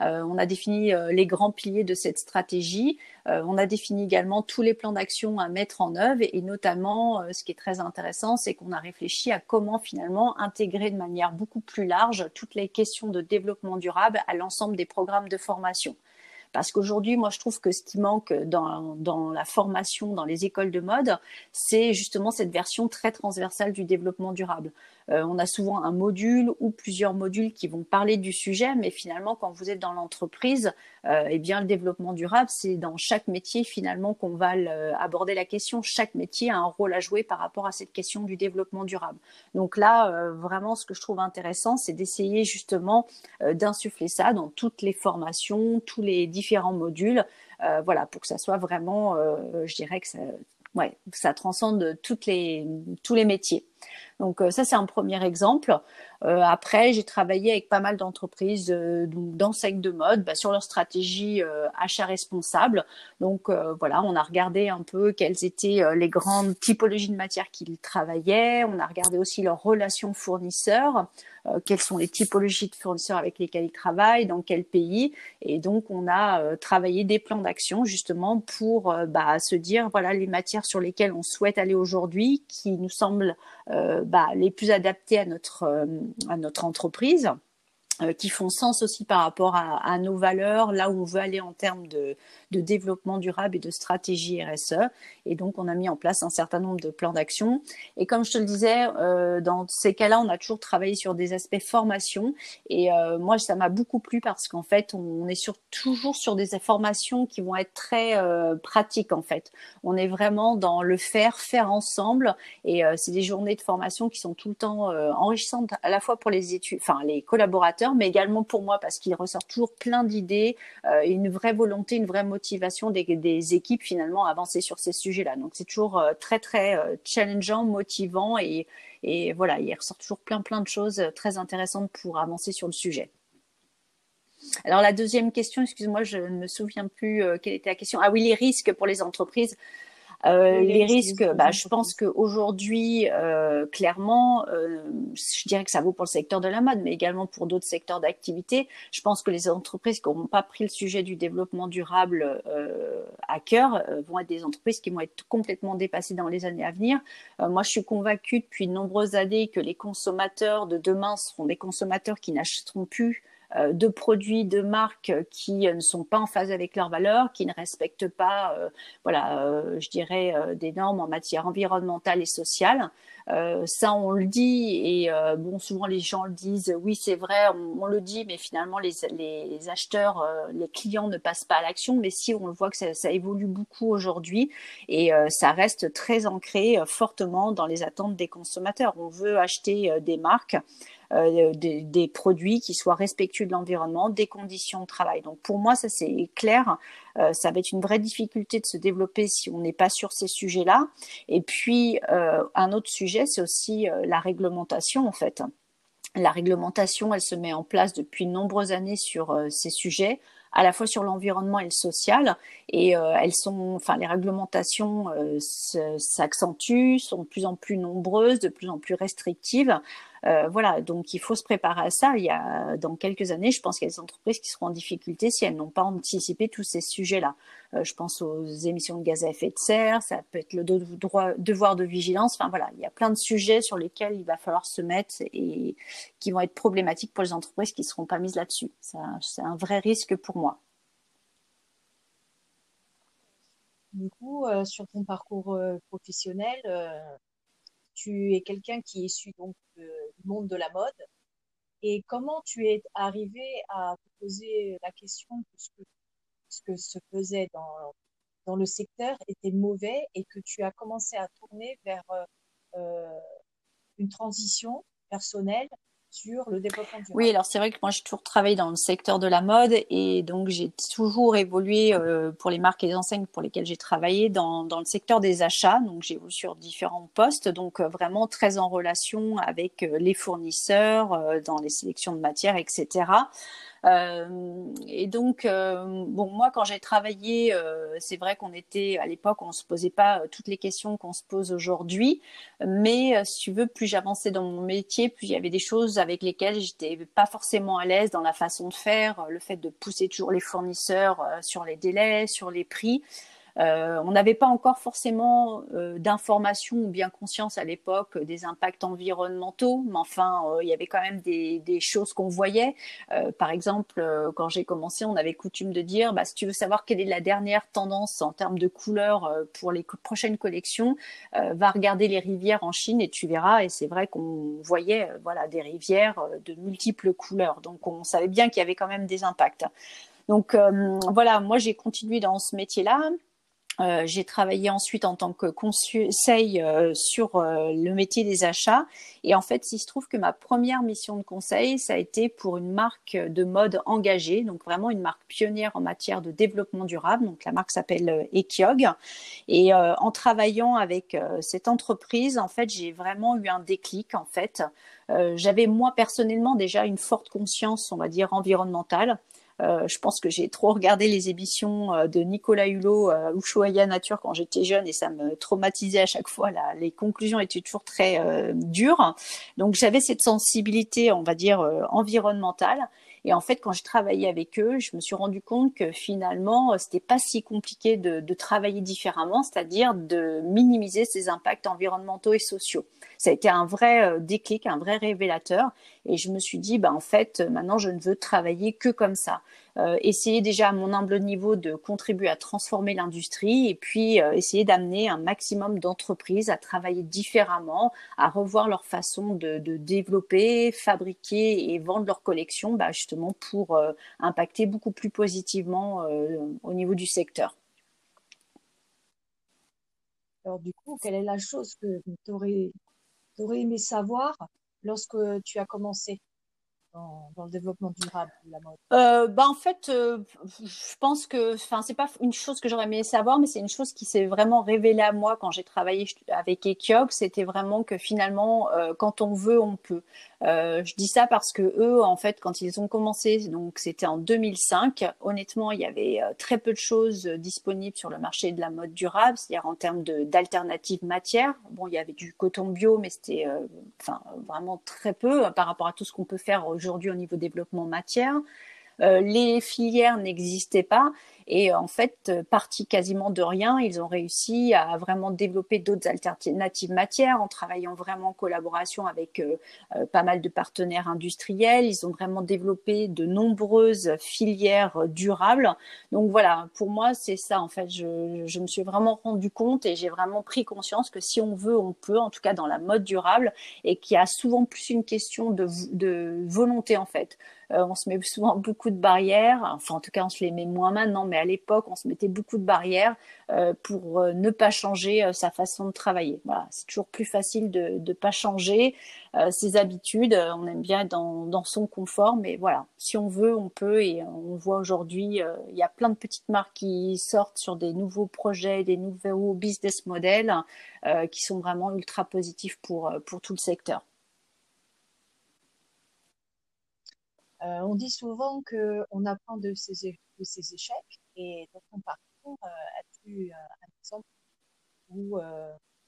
Euh, on a défini euh, les grands piliers de cette stratégie. on a défini également tous les plans d'action à mettre en œuvre et, notamment, ce qui est très intéressant, c'est qu'on a réfléchi à comment finalement intégrer de manière beaucoup plus large toutes les questions de développement durable à l'ensemble des programmes de formation. Parce qu'aujourd'hui, moi, je trouve que ce qui manque dans, la formation, dans les écoles de mode, c'est justement cette version très transversale du développement durable. Euh, on a souvent un module ou plusieurs modules qui vont parler du sujet, mais finalement, quand vous êtes dans l'entreprise, euh, eh bien, le développement durable, c'est dans chaque métier finalement qu'on va aborder la question. Chaque métier a un rôle à jouer par rapport à cette question du développement durable. Donc là, euh, vraiment, ce que je trouve intéressant, c'est d'essayer justement d'insuffler ça dans toutes les formations, tous les différents modules, voilà, pour que ça soit vraiment, je dirais que ça, ouais, ça transcende toutes les, tous les métiers. Donc ça, c'est un premier exemple. Euh, après, j'ai travaillé avec pas mal d'entreprises euh, d'enseignes de mode bah, sur leur stratégie euh, achat responsable. Donc euh, voilà, on a regardé un peu quelles étaient euh, les grandes typologies de matières qu'ils travaillaient. On a regardé aussi leurs relations fournisseurs, quelles sont les typologies de fournisseurs avec lesquels ils travaillent, dans quel pays. Et donc on a travaillé des plans d'action justement pour bah, se dire voilà les matières sur lesquelles on souhaite aller aujourd'hui, qui nous semblent bah, les plus adaptées à notre à notre entreprise qui font sens aussi par rapport à, nos valeurs, là où on veut aller en termes de, développement durable et de stratégie RSE. Et donc, on a mis en place un certain nombre de plans d'action. Et comme je te le disais, euh, dans ces cas-là, on a toujours travaillé sur des aspects formation. Et euh, moi, ça m'a beaucoup plu parce qu'en fait, on est sur, toujours sur des formations qui vont être très pratiques, en fait. On est vraiment dans le faire, faire ensemble. Et c'est des journées de formation qui sont tout le temps enrichissantes à la fois pour les études, enfin, les collaborateurs mais également pour moi parce qu'il ressort toujours plein d'idées euh, une vraie volonté, une vraie motivation des, des équipes finalement à avancer sur ces sujets-là. Donc c'est toujours euh, très très euh, challengeant, motivant et, et voilà, il ressort toujours plein plein de choses très intéressantes pour avancer sur le sujet. Alors la deuxième question, excuse-moi, je ne me souviens plus quelle était la question. Ah oui, les risques pour les entreprises. Euh, les, risques, bah, je pense qu'aujourd'hui, euh, clairement, euh, je dirais que ça vaut pour le secteur de la mode, mais également pour d'autres secteurs d'activité. Je pense que les entreprises qui n'auront pas pris le sujet du développement durable euh, à cœur vont être des entreprises qui vont être complètement dépassées dans les années à venir. moi, je suis convaincue depuis de nombreuses années que les consommateurs de demain seront des consommateurs qui n'achèteront plus euh, de produits de marques qui euh, ne sont pas en phase avec leurs valeurs, qui ne respectent pas, euh, voilà, je dirais, des normes en matière environnementale et sociale. Ça, on le dit et bon, souvent les gens le disent. Oui, c'est vrai, on, le dit, mais finalement les, les acheteurs, les clients ne passent pas à l'action. Mais si on le voit que ça, ça évolue beaucoup aujourd'hui et ça reste très ancré fortement dans les attentes des consommateurs. On veut acheter des marques euh, des, des, produits qui soient respectueux de l'environnement, des conditions de travail. Donc pour moi, ça c'est clair. Euh, ça va être une vraie difficulté de se développer si on n'est pas sur ces sujets-là. Et puis euh, un autre sujet, c'est aussi euh, la réglementation en fait. La réglementation, elle se met en place depuis de nombreuses années sur ces sujets à la fois sur l'environnement et le social. Et euh, elles sont, enfin, les réglementations euh, s'accentuent, sont de plus en plus nombreuses, de plus en plus restrictives. Euh, voilà, donc il faut se préparer à ça. Il y a dans quelques années, je pense qu'il y a des entreprises qui seront en difficulté si elles n'ont pas anticipé tous ces sujets-là. Euh, je pense aux émissions de gaz à effet de serre, ça peut être le droit, devoir de vigilance. Enfin voilà, il y a plein de sujets sur lesquels il va falloir se mettre et qui vont être problématiques pour les entreprises qui ne seront pas mises là-dessus. C'est un vrai risque pour moi. Du coup, euh, sur ton parcours euh, professionnel, tu es quelqu'un qui est issu donc du monde de la mode. Et comment tu es arrivé à te poser la question que, ce que se faisait dans, dans le secteur était mauvais et que tu as commencé à tourner vers euh, euh une transition personnelle sur le développement. Oui, alors c'est vrai que moi j'ai toujours travaillé dans le secteur de la mode et donc j'ai toujours évolué euh, pour les marques et les enseignes pour lesquelles j'ai travaillé dans, dans le secteur des achats. Donc j'ai évolué sur différents postes, donc euh, vraiment très en relation avec euh, les fournisseurs, dans les sélections de matières, etc. Euh, et donc, euh, bon, moi, quand j'ai travaillé, euh, c'est vrai qu'on était à l'époque, on se posait pas toutes les questions qu'on se pose aujourd'hui. Mais si tu veux, plus j'avançais dans mon métier, plus il y avait des choses avec lesquelles j'étais pas forcément à l'aise dans la façon de faire, le fait de pousser toujours les fournisseurs sur les délais, sur les prix. Euh, on n'avait pas encore forcément euh, d'informations ou bien conscience à l'époque des impacts environnementaux, mais enfin, euh, il y avait quand même des, des choses qu'on voyait. par exemple, quand j'ai commencé, on avait coutume de dire, bah, si tu veux savoir quelle est la dernière tendance en termes de couleurs pour les prochaines collections, va regarder les rivières en Chine et tu verras. Et c'est vrai qu'on voyait, voilà, des rivières de multiples couleurs. Donc, on savait bien qu'il y avait quand même des impacts. Donc voilà, moi j'ai continué dans ce métier-là. Euh, j'ai travaillé ensuite en tant que conseil euh, sur euh, le métier des achats. Et en fait, il se trouve que ma première mission de conseil, ça a été pour une marque de mode engagée, donc vraiment une marque pionnière en matière de développement durable. Donc la marque s'appelle Ekiog. Et en travaillant avec cette entreprise, en fait, j'ai vraiment eu un déclic. En fait, j'avais moi personnellement déjà une forte conscience, on va dire environnementale. Euh, je pense que j'ai trop regardé les émissions euh, de Nicolas Hulot, euh, Ushuaïa Nature quand j'étais jeune et ça me traumatisait à chaque fois. Là. Les conclusions étaient toujours très dures. Donc j'avais cette sensibilité, on va dire, environnementale. Et en fait, quand j'ai travaillé avec eux, je me suis rendu compte que finalement, c'était pas si compliqué de, de travailler différemment, c'est-à-dire de minimiser ces impacts environnementaux et sociaux. Ça a été un vrai déclic, un vrai révélateur. Et je me suis dit, bah, en fait, maintenant, je ne veux travailler que comme ça. Euh, essayer déjà à mon humble niveau de contribuer à transformer l'industrie et puis euh, essayer d'amener un maximum d'entreprises à travailler différemment, à revoir leur façon de, de développer, fabriquer et vendre leurs collections, bah, justement pour euh, impacter beaucoup plus positivement au niveau du secteur. Alors du coup, quelle est la chose que tu aurais, aurais aimé savoir lorsque tu as commencé dans, le développement durable de la mode? Euh, bah en fait, euh, je pense que, enfin, c'est pas une chose que j'aurais aimé savoir, mais c'est une chose qui s'est vraiment révélée à moi quand j'ai travaillé avec Ekiok. C'était vraiment que finalement, euh, quand on veut, on peut. Euh, je dis ça parce que eux, en fait, quand ils ont commencé, donc c'était en 2005. Honnêtement, il y avait euh, très peu de choses disponibles sur le marché de la mode durable, c'est-à-dire en termes d'alternatives matières. Bon, il y avait du coton bio, mais c'était, enfin, vraiment très peu par rapport à tout ce qu'on peut faire aujourd'hui au niveau développement matière. Euh, les filières n'existaient pas et en fait, parti quasiment de rien, ils ont réussi à vraiment développer d'autres alternatives matières en travaillant vraiment en collaboration avec euh, euh, pas mal de partenaires industriels. Ils ont vraiment développé de nombreuses filières durables. Donc voilà, pour moi, c'est ça en fait. Je, je, me suis vraiment rendu compte et j'ai vraiment pris conscience que si on veut, on peut, en tout cas dans la mode durable, et qu'il y a souvent plus une question de, de volonté en fait. Euh, on se met souvent beaucoup de barrières. Enfin, en tout cas, on se les met moins maintenant, à l'époque, on se mettait beaucoup de barrières euh, pour euh, ne pas changer sa façon de travailler. Voilà, c'est toujours plus facile de ne pas changer ses habitudes. On aime bien être dans, son confort, mais voilà, si on veut, on peut. Et on voit aujourd'hui, il y a plein de petites marques qui sortent sur des nouveaux projets, des nouveaux business models qui sont vraiment ultra positifs pour, tout le secteur. Euh, on dit souvent qu'on apprend de de ses échecs et dans ton parcours, euh, as-tu euh, un exemple où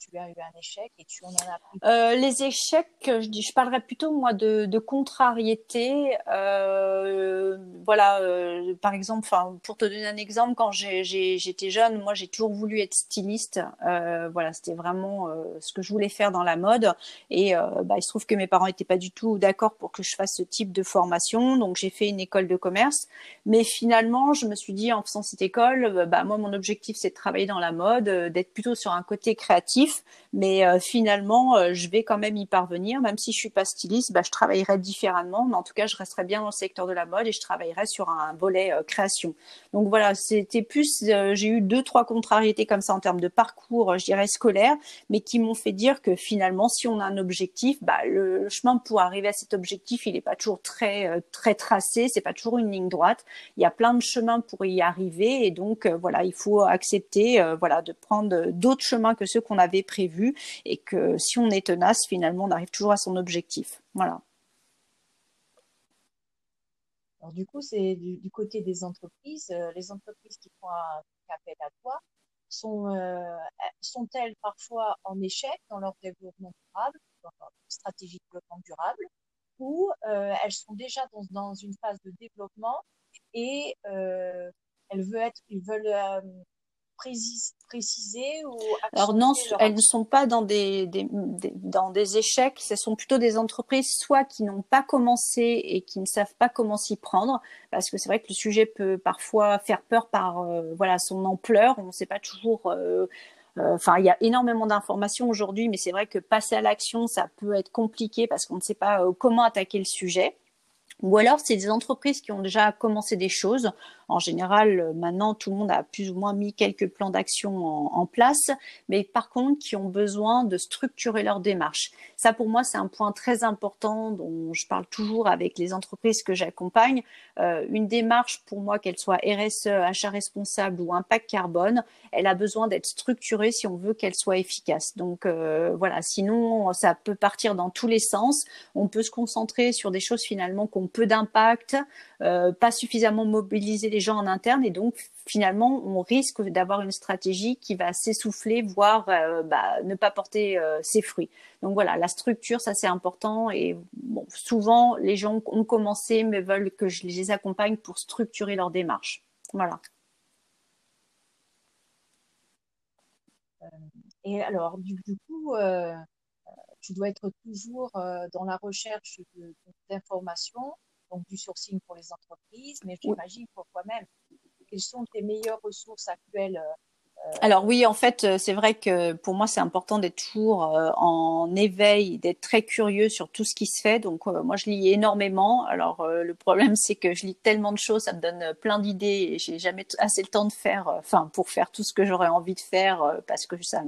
tu un échec et tu en as euh, Les échecs, je, dis, je parlerais plutôt moi de, de contrariété. Euh, voilà, euh, par exemple, pour te donner un exemple, quand j'étais jeune, moi j'ai toujours voulu être styliste. Euh, voilà, c'était vraiment euh, ce que je voulais faire dans la mode. Et euh, bah, il se trouve que mes parents n'étaient pas du tout d'accord pour que je fasse ce type de formation. Donc j'ai fait une école de commerce. Mais finalement, je me suis dit en faisant cette école, bah moi mon objectif c'est de travailler dans la mode, d'être plutôt sur un côté créatif please mais euh, finalement, euh, je vais quand même y parvenir, même si je suis pas styliste, bah, je travaillerai différemment, mais en tout cas, je resterai bien dans le secteur de la mode et je travaillerai sur un volet euh, création. Donc voilà, c'était plus, j'ai eu deux trois contrariétés comme ça en termes de parcours, je dirais scolaire, mais qui m'ont fait dire que finalement, si on a un objectif, bah, le, chemin pour arriver à cet objectif, il n'est pas toujours très très tracé, c'est pas toujours une ligne droite. Il y a plein de chemins pour y arriver. Et donc voilà, il faut accepter voilà de prendre d'autres chemins que ceux qu'on avait et que si on est tenace, finalement, on arrive toujours à son objectif. Voilà. Alors, du coup, c'est du, côté des entreprises. Euh, les entreprises qui font un appel à toi euh, sont-elles parfois en échec dans leur développement durable, dans leur stratégie de développement durable, ou euh, elles sont déjà dans, dans, une phase de développement et elles veulent être, ils veulent préciser ou Alors non, elles ne sont pas dans des, dans des échecs, ce sont plutôt des entreprises soit qui n'ont pas commencé et qui ne savent pas comment s'y prendre, parce que c'est vrai que le sujet peut parfois faire peur par euh, voilà son ampleur, on ne sait pas toujours. Euh, euh, enfin, il y a énormément d'informations aujourd'hui, mais c'est vrai que passer à l'action, ça peut être compliqué parce qu'on ne sait pas comment attaquer le sujet. Ou alors, c'est des entreprises qui ont déjà commencé des choses. En général, euh, maintenant, tout le monde a plus ou moins mis quelques plans d'action en, place, mais par contre, qui ont besoin de structurer leur démarche. Ça, pour moi, c'est un point très important dont je parle toujours avec les entreprises que j'accompagne. Euh, une démarche, pour moi, qu'elle soit RSE, achat responsable ou impact carbone, elle a besoin d'être structurée si on veut qu'elle soit efficace. Donc euh, voilà, sinon, ça peut partir dans tous les sens. On peut se concentrer sur des choses finalement qui ont peu d'impact, euh, pas suffisamment mobiliser les gens en interne et donc finalement on risque d'avoir une stratégie qui va s'essouffler, voire euh, bah, ne pas porter euh, ses fruits. Donc voilà, la structure, ça c'est important et souvent les gens ont commencé mais veulent que je les accompagne pour structurer leur démarche. Voilà. Et alors, du, coup, tu dois être toujours dans la recherche d'informations donc du sourcing pour les entreprises, mais j'imagine pour toi-même. Quelles sont tes meilleures ressources actuelles euh, euh, alors oui, en fait, euh, c'est vrai que pour moi, c'est important d'être toujours en éveil, d'être très curieux sur tout ce qui se fait. Donc moi, je lis énormément. Alors le problème, c'est que je lis tellement de choses, ça me donne plein d'idées et j'ai jamais assez le temps de faire, enfin, pour faire tout ce que j'aurais envie de faire, parce que ça,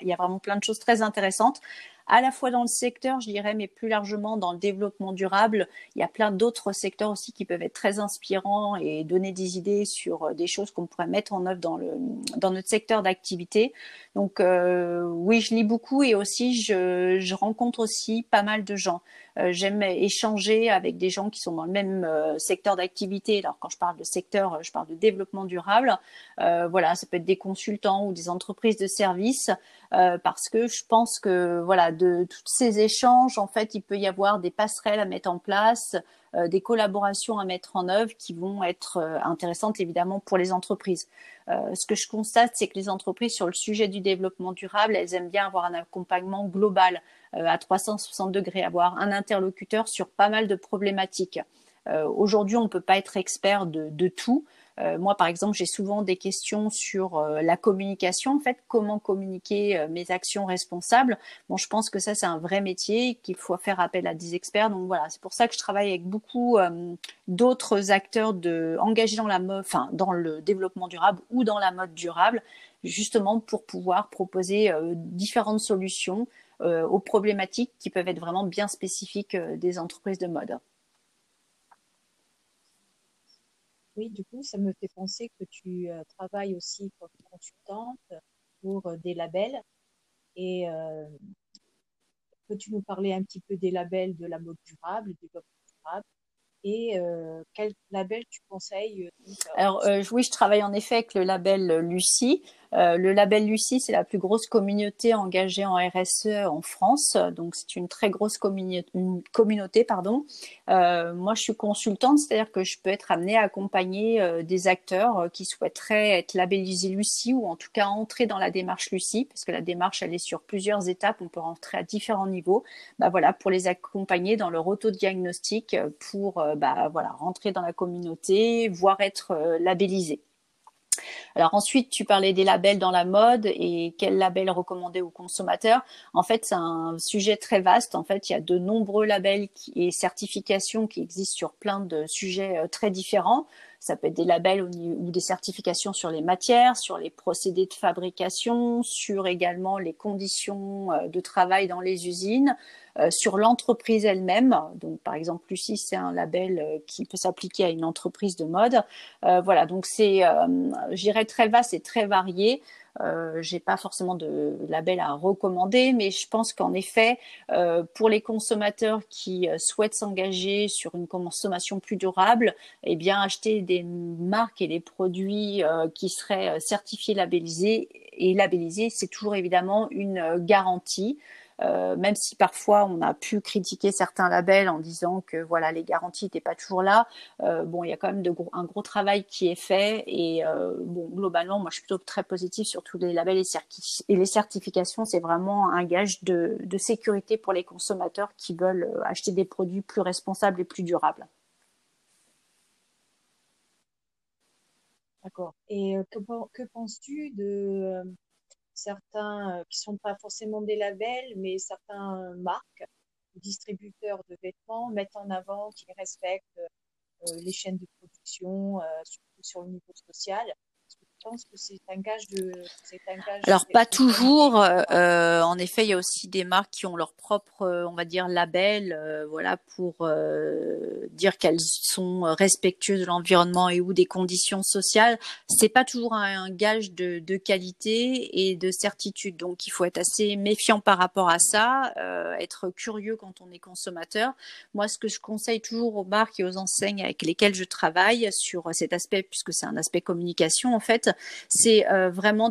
il y a vraiment plein de choses très intéressantes à la fois dans le secteur, je dirais, mais plus largement dans le développement durable. Il y a plein d'autres secteurs aussi qui peuvent être très inspirants et donner des idées sur euh, des choses qu'on pourrait mettre en œuvre dans, le, dans notre secteur d'activité. Donc euh, oui, je lis beaucoup et aussi je, je rencontre aussi pas mal de gens. Euh, j'aime échanger avec des gens qui sont dans le même euh, secteur d'activité. Alors quand je parle de secteur, je parle de développement durable. voilà, ça peut être des consultants ou des entreprises de services parce que je pense que voilà de tous ces échanges, en fait, il peut y avoir des passerelles à mettre en place, euh, des collaborations à mettre en œuvre qui vont être euh, intéressantes évidemment pour les entreprises. Euh, ce que je constate, c'est que les entreprises sur le sujet du développement durable, elles aiment bien avoir un accompagnement global à 360 degrés, avoir un interlocuteur sur pas mal de problématiques. Aujourd'hui, on ne peut pas être expert de, de tout. Euh, moi, par exemple, j'ai souvent des questions sur euh, la communication. En fait, comment communiquer euh, mes actions responsables Bon, je pense que ça, c'est un vrai métier, qu'il faut faire appel à des experts. Donc voilà, c'est pour ça que je travaille avec beaucoup d'autres acteurs engagés dans la mode, enfin, dans le développement durable ou dans la mode durable, justement pour pouvoir proposer différentes solutions aux problématiques qui peuvent être vraiment bien spécifiques des entreprises de mode. Oui, du coup, ça me fait penser que tu euh, travailles aussi comme consultante pour euh, des labels. Et euh, peux-tu nous parler un petit peu des labels de la mode durable, du développement durable? Et quel label tu conseilles Alors oui, je travaille en effet avec le label Lucie. Euh, le label Lucie, c'est la plus grosse communauté engagée en RSE en France, donc c'est une très grosse communauté. Pardon. Euh, moi, je suis consultante, c'est-à-dire que je peux être amenée à accompagner euh, des acteurs qui souhaiteraient être labellisés Lucie ou en tout cas entrer dans la démarche Lucie, parce que la démarche, elle est sur plusieurs étapes, on peut rentrer à différents niveaux. Bah voilà, pour les accompagner dans leur autodiagnostic, pour bah voilà rentrer dans la communauté, voire être labellisés. Alors ensuite, tu parlais des labels dans la mode et quel label recommander aux consommateurs. En fait, c'est un sujet très vaste. En fait, il y a de nombreux labels et certifications qui existent sur plein de sujets euh, très différents. Ça peut être des labels ou des certifications sur les matières, sur les procédés de fabrication, sur également les conditions euh, de travail dans les usines, euh, sur l'entreprise elle-même. Donc, par exemple, Lucie, c'est un label euh, qui peut s'appliquer à une entreprise de mode. voilà, donc c'est, j'irais très vaste et très varié. Euh, j'ai pas forcément de label à recommander, mais je pense qu'en effet, euh, pour les consommateurs qui euh, souhaitent s'engager sur une consommation plus durable, eh bien acheter des marques et des produits euh, qui seraient certifiés, labellisés et labellisés, c'est toujours évidemment une garantie. Euh, même si parfois on a pu critiquer certains labels en disant que voilà les garanties n'étaient pas toujours là, euh, bon il y a quand même de gros, un gros travail qui est fait et euh, bon globalement moi je suis plutôt très positive sur tous les labels et, les certifications c'est vraiment un gage de, de sécurité pour les consommateurs qui veulent acheter des produits plus responsables et plus durables. D'accord. Et que, que penses-tu de certains qui sont pas forcément des labels, mais certains marques, distributeurs de vêtements mettent en avant qu'ils respectent les chaînes de production, surtout sur le niveau social pense que c'est un gage de. Alors pas toujours. Euh, en effet, il y a aussi des marques qui ont leur propre, euh, on va dire, label, euh, voilà, pour dire qu'elles sont respectueuses de l'environnement et ou des conditions sociales. C'est pas toujours un, gage de, de, qualité et de certitude. Donc il faut être assez méfiant par rapport à ça, être curieux quand on est consommateur. Moi, ce que je conseille toujours aux marques et aux enseignes avec lesquelles je travaille sur cet aspect, puisque c'est un aspect communication en fait, c'est euh, vraiment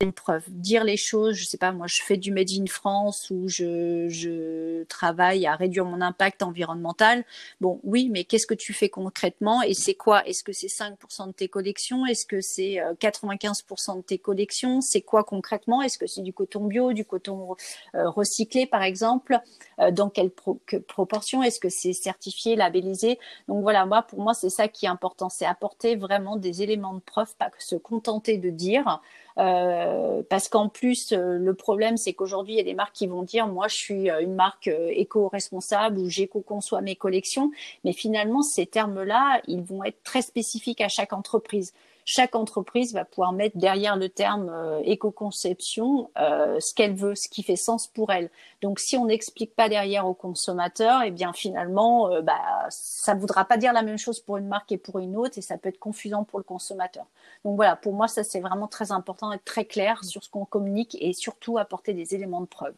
une preuve, dire les choses. Je sais pas, moi, je fais du Made in France ou je, je travaille à réduire mon impact environnemental. Bon, oui, mais qu'est-ce que tu fais concrètement et c'est quoi? Est-ce que c'est 5% de tes collections? Est-ce que c'est 95% euh, de tes collections? C'est quoi concrètement? Est-ce que c'est du coton bio, du coton euh, recyclé, par exemple? Euh, Dans quelle proportion? Est-ce que c'est certifié, labellisé? Donc voilà, moi, pour moi, c'est ça qui est important, c'est apporter vraiment des éléments de preuve, pas que se contenter de dire. Euh, parce qu'en plus, euh, le problème, c'est qu'aujourd'hui, il y a des marques qui vont dire, moi, je suis euh, une marque éco-responsable ou j'éco-conçois mes collections. Mais finalement, ces termes-là, ils vont être très spécifiques à chaque entreprise chaque entreprise va pouvoir mettre derrière le terme euh, éco-conception euh, ce qu'elle veut, ce qui fait sens pour elle. Donc si on n'explique pas derrière au consommateur, eh bien finalement, euh, bah, ça ne voudra pas dire la même chose pour une marque et pour une autre et ça peut être confusant pour le consommateur. Donc voilà, pour moi, ça c'est vraiment très important d'être très clair sur ce qu'on communique et surtout apporter des éléments de preuve.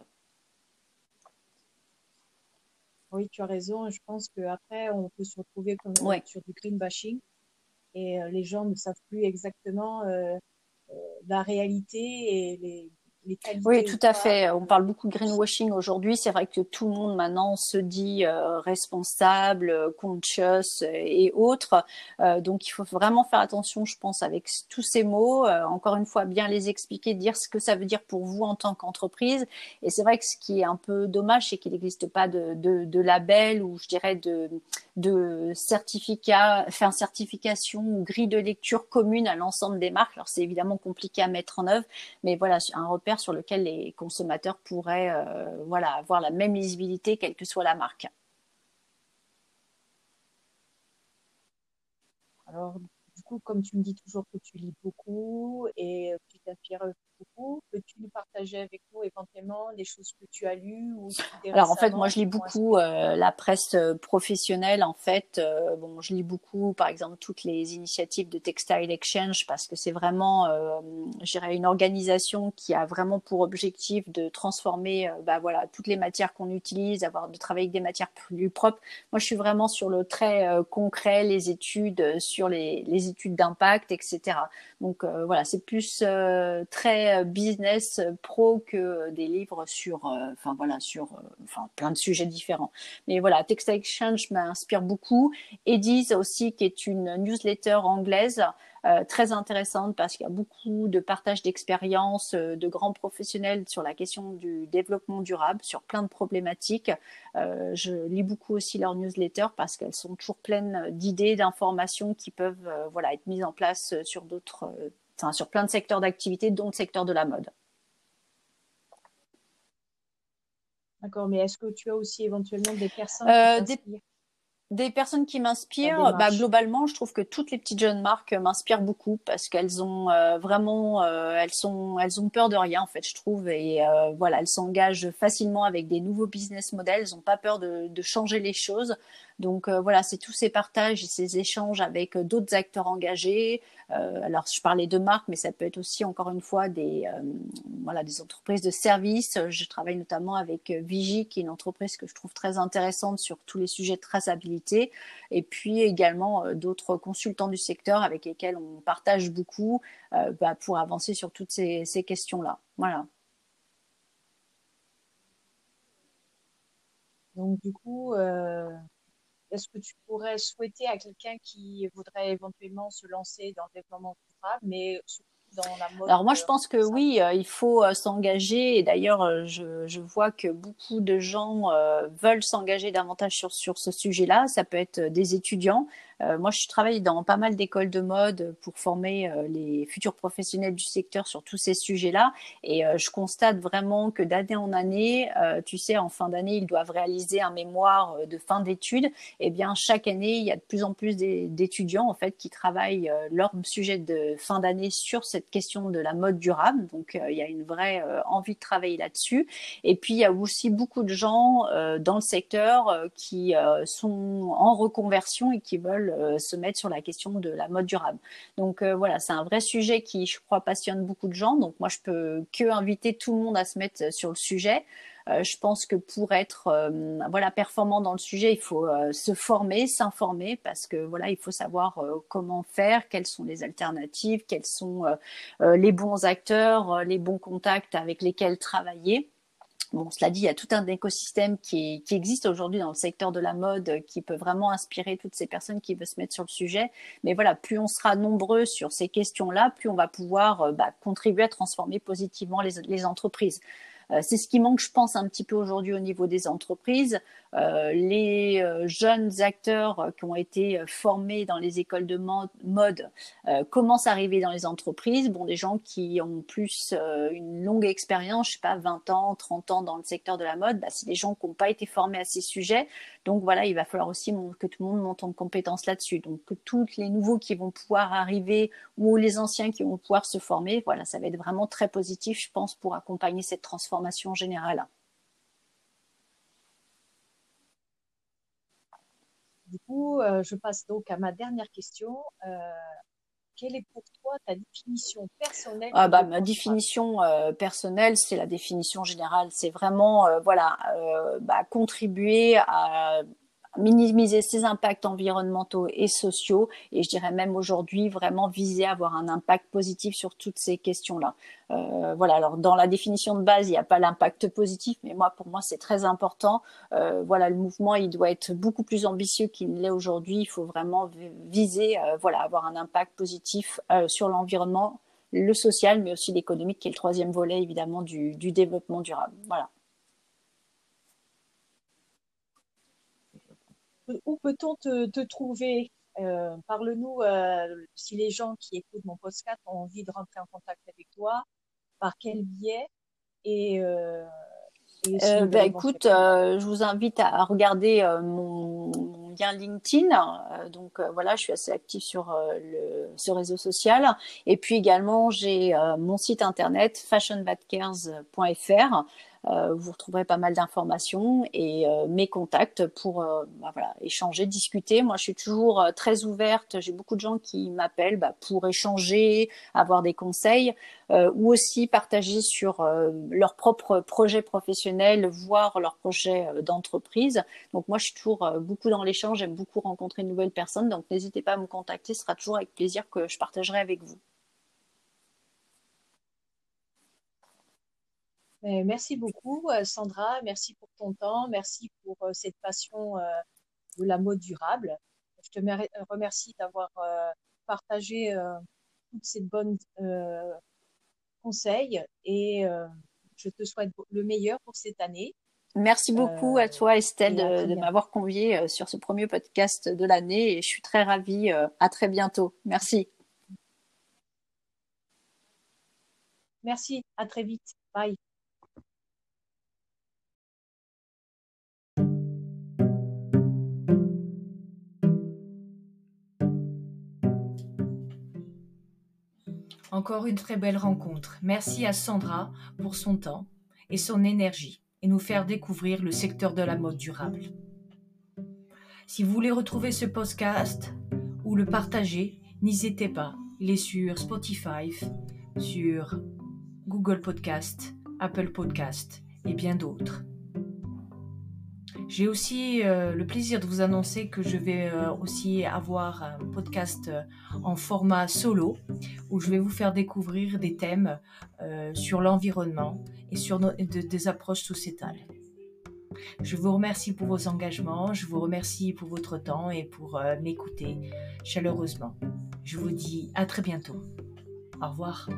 Oui, tu as raison. Je pense qu'après, on peut se retrouver comme sur du green bashing et euh, les gens ne savent plus exactement euh, euh, la réalité et les, oui, tout à fait. On parle beaucoup de greenwashing aujourd'hui. C'est vrai que tout le monde maintenant se dit euh, responsable, conscious et autres. Euh, donc, il faut vraiment faire attention, je pense, avec tous ces mots. Euh, encore une fois, bien les expliquer, dire ce que ça veut dire pour vous en tant qu'entreprise. Et c'est vrai que ce qui est un peu dommage, c'est qu'il n'existe pas de, de, de, label ou je dirais de, de certificat, enfin certification ou grille de lecture commune à l'ensemble des marques. Alors, c'est évidemment compliqué à mettre en œuvre, mais voilà, un repère sur lequel les consommateurs pourraient euh, voilà, avoir la même lisibilité, quelle que soit la marque. Alors, du coup, comme tu me dis toujours que tu lis beaucoup et tu t'inspires beaucoup, peux-tu nous partager avec nous éventuellement des choses que tu as lues ou Alors en fait, moi je lis beaucoup euh, la presse euh, professionnelle. En fait, euh, bon, je lis beaucoup, par exemple, toutes les initiatives de Textile Exchange parce que c'est vraiment, euh, je dirais, une organisation qui a vraiment pour objectif de transformer, bah voilà, toutes les matières qu'on utilise, avoir de travailler avec des matières plus propres. Moi, je suis vraiment sur le très concret, les études sur les, les études d'impact, etc. Donc voilà, c'est plus très business pro que des livres sur, euh, enfin voilà, sur, euh, enfin plein de sujets différents. Mais voilà, Text Exchange m'inspire beaucoup. Edis aussi, qui est une newsletter anglaise. Euh, très intéressante parce qu'il y a beaucoup de partage d'expériences de grands professionnels sur la question du développement durable, sur plein de problématiques. je lis beaucoup aussi leurs newsletters parce qu'elles sont toujours pleines d'idées, d'informations qui peuvent voilà être mises en place sur d'autres sur plein de secteurs d'activité, dont le secteur de la mode. D'accord, mais est-ce que tu as aussi éventuellement des personnes euh, des personnes qui m'inspirent, bah, globalement, je trouve que toutes les petites jeunes marques m'inspirent beaucoup parce qu'elles ont euh, vraiment, euh, elles sont, elles ont peur de rien en fait, je trouve, et euh, voilà, elles s'engagent facilement avec des nouveaux business models, elles n'ont pas peur de, de, changer les choses. Donc voilà, c'est tous ces partages et ces échanges avec d'autres acteurs engagés. alors je parlais de marques, mais ça peut être aussi encore une fois des, voilà, des entreprises de services. Je travaille notamment avec Vigie, qui est une entreprise que je trouve très intéressante sur tous les sujets de traçabilité et puis également euh, d'autres consultants du secteur avec lesquels on partage beaucoup euh, bah, pour avancer sur toutes ces, questions-là. Voilà. Donc, du coup, euh, est-ce que tu pourrais souhaiter à quelqu'un qui voudrait éventuellement se lancer dans le développement durable, mais surtout dans la mode Alors moi, je pense que oui, euh, il faut euh, s'engager. Et d'ailleurs, je, je, vois que beaucoup de gens veulent s'engager davantage sur, sur ce sujet-là. Ça peut être des étudiants, euh, moi, je travaille dans pas mal d'écoles de mode pour former euh, les futurs professionnels du secteur sur tous ces sujets-là. Et euh, je constate vraiment que d'année en année, tu sais, en fin d'année, ils doivent réaliser un mémoire de fin d'études. Et eh bien, chaque année, il y a de plus en plus d'étudiants en fait qui travaillent leur sujet de fin d'année sur cette question de la mode durable. Donc, il y a une vraie envie de travailler là-dessus. Et puis, il y a aussi beaucoup de gens dans le secteur qui sont en reconversion et qui veulent euh, se mettre sur la question de la mode durable. Donc euh, voilà, c'est un vrai sujet qui, je crois, passionne beaucoup de gens. Donc moi, je peux que inviter tout le monde à se mettre sur le sujet. Euh, je pense que pour être voilà performant dans le sujet, il faut se former, s'informer parce que voilà, il faut savoir comment faire, quelles sont les alternatives, quels sont les bons acteurs, les bons contacts avec lesquels travailler. Bon, cela dit, il y a tout un écosystème qui, qui existe aujourd'hui dans le secteur de la mode qui peut vraiment inspirer toutes ces personnes qui veulent se mettre sur le sujet. Mais voilà, plus on sera nombreux sur ces questions-là, plus on va pouvoir euh, bah, contribuer à transformer positivement les, les entreprises. Euh, c'est ce qui manque, je pense, un petit peu aujourd'hui au niveau des entreprises. Euh, les euh, jeunes acteurs qui ont été formés dans les écoles de mode commencent à arriver dans les entreprises. Bon, des gens qui ont plus une longue expérience, je sais pas, 20 ans, 30 ans dans le secteur de la mode, bah, c'est des gens qui n'ont pas été formés à ces sujets. Donc voilà, il va falloir aussi que tout le monde monte en compétence là-dessus. Donc que tous les nouveaux qui vont pouvoir arriver ou les anciens qui vont pouvoir se former, voilà, ça va être vraiment très positif, je pense, pour accompagner cette transformation générale. Du coup, euh, je passe donc à ma dernière question. Euh, quelle est pour toi ta définition personnelle ah bah, Ma définition euh, personnelle, c'est la définition générale. C'est vraiment voilà, bah, contribuer à minimiser ses impacts environnementaux et sociaux et je dirais même aujourd'hui vraiment viser à avoir un impact positif sur toutes ces questions-là. Euh, voilà, alors dans la définition de base, il n'y a pas l'impact positif, mais moi pour moi c'est très important. Euh, voilà, le mouvement il doit être beaucoup plus ambitieux qu'il ne l'est aujourd'hui. Il faut vraiment viser, euh, voilà, avoir un impact positif euh, sur l'environnement, le social, mais aussi l'économique, qui est le troisième volet évidemment du, du développement durable. Voilà. Où peut-on te, trouver? Euh, Parle-nous euh, si les gens qui écoutent mon podcast ont envie de rentrer en contact avec toi, par quel biais et, euh, ben, écoute, je vous invite à regarder mon, lien LinkedIn. donc voilà, je suis assez active sur le, ce réseau social. Et puis également, j'ai mon site internet fashionbadcares.fr euh, vous retrouverez pas mal d'informations et euh, mes contacts pour euh, bah, voilà, échanger, discuter. Moi, je suis toujours très ouverte. J'ai beaucoup de gens qui m'appellent bah, pour échanger, avoir des conseils ou aussi partager sur leur propre projet professionnel, voir leur projet d'entreprise. Donc moi, je suis toujours beaucoup dans l'échange, j'aime beaucoup rencontrer de nouvelles personnes. Donc n'hésitez pas à me contacter, ce sera toujours avec plaisir que je partagerai avec vous. Merci beaucoup, euh, Sandra. Merci pour ton temps. Merci pour euh, cette passion euh, de la mode durable. Je te remercie d'avoir partagé toutes ces bonnes conseils et je te souhaite le meilleur pour cette année. Merci beaucoup à toi, Estelle, de, m'avoir conviée sur ce premier podcast de l'année et je suis très ravie. À très bientôt. Merci. Merci. À très vite. Bye. Encore une très belle rencontre. Merci à Sandra pour son temps et son énergie et nous faire découvrir le secteur de la mode durable. Si vous voulez retrouver ce podcast ou le partager, n'hésitez pas. Il est sur Spotify, sur Google Podcast, Apple Podcast et bien d'autres. J'ai aussi euh, le plaisir de vous annoncer que je vais euh, aussi avoir un podcast euh, en format solo où je vais vous faire découvrir des thèmes sur l'environnement et sur des approches sociétales. Je vous remercie pour vos engagements, je vous remercie pour votre temps et pour m'écouter chaleureusement. Je vous dis à très bientôt. Au revoir.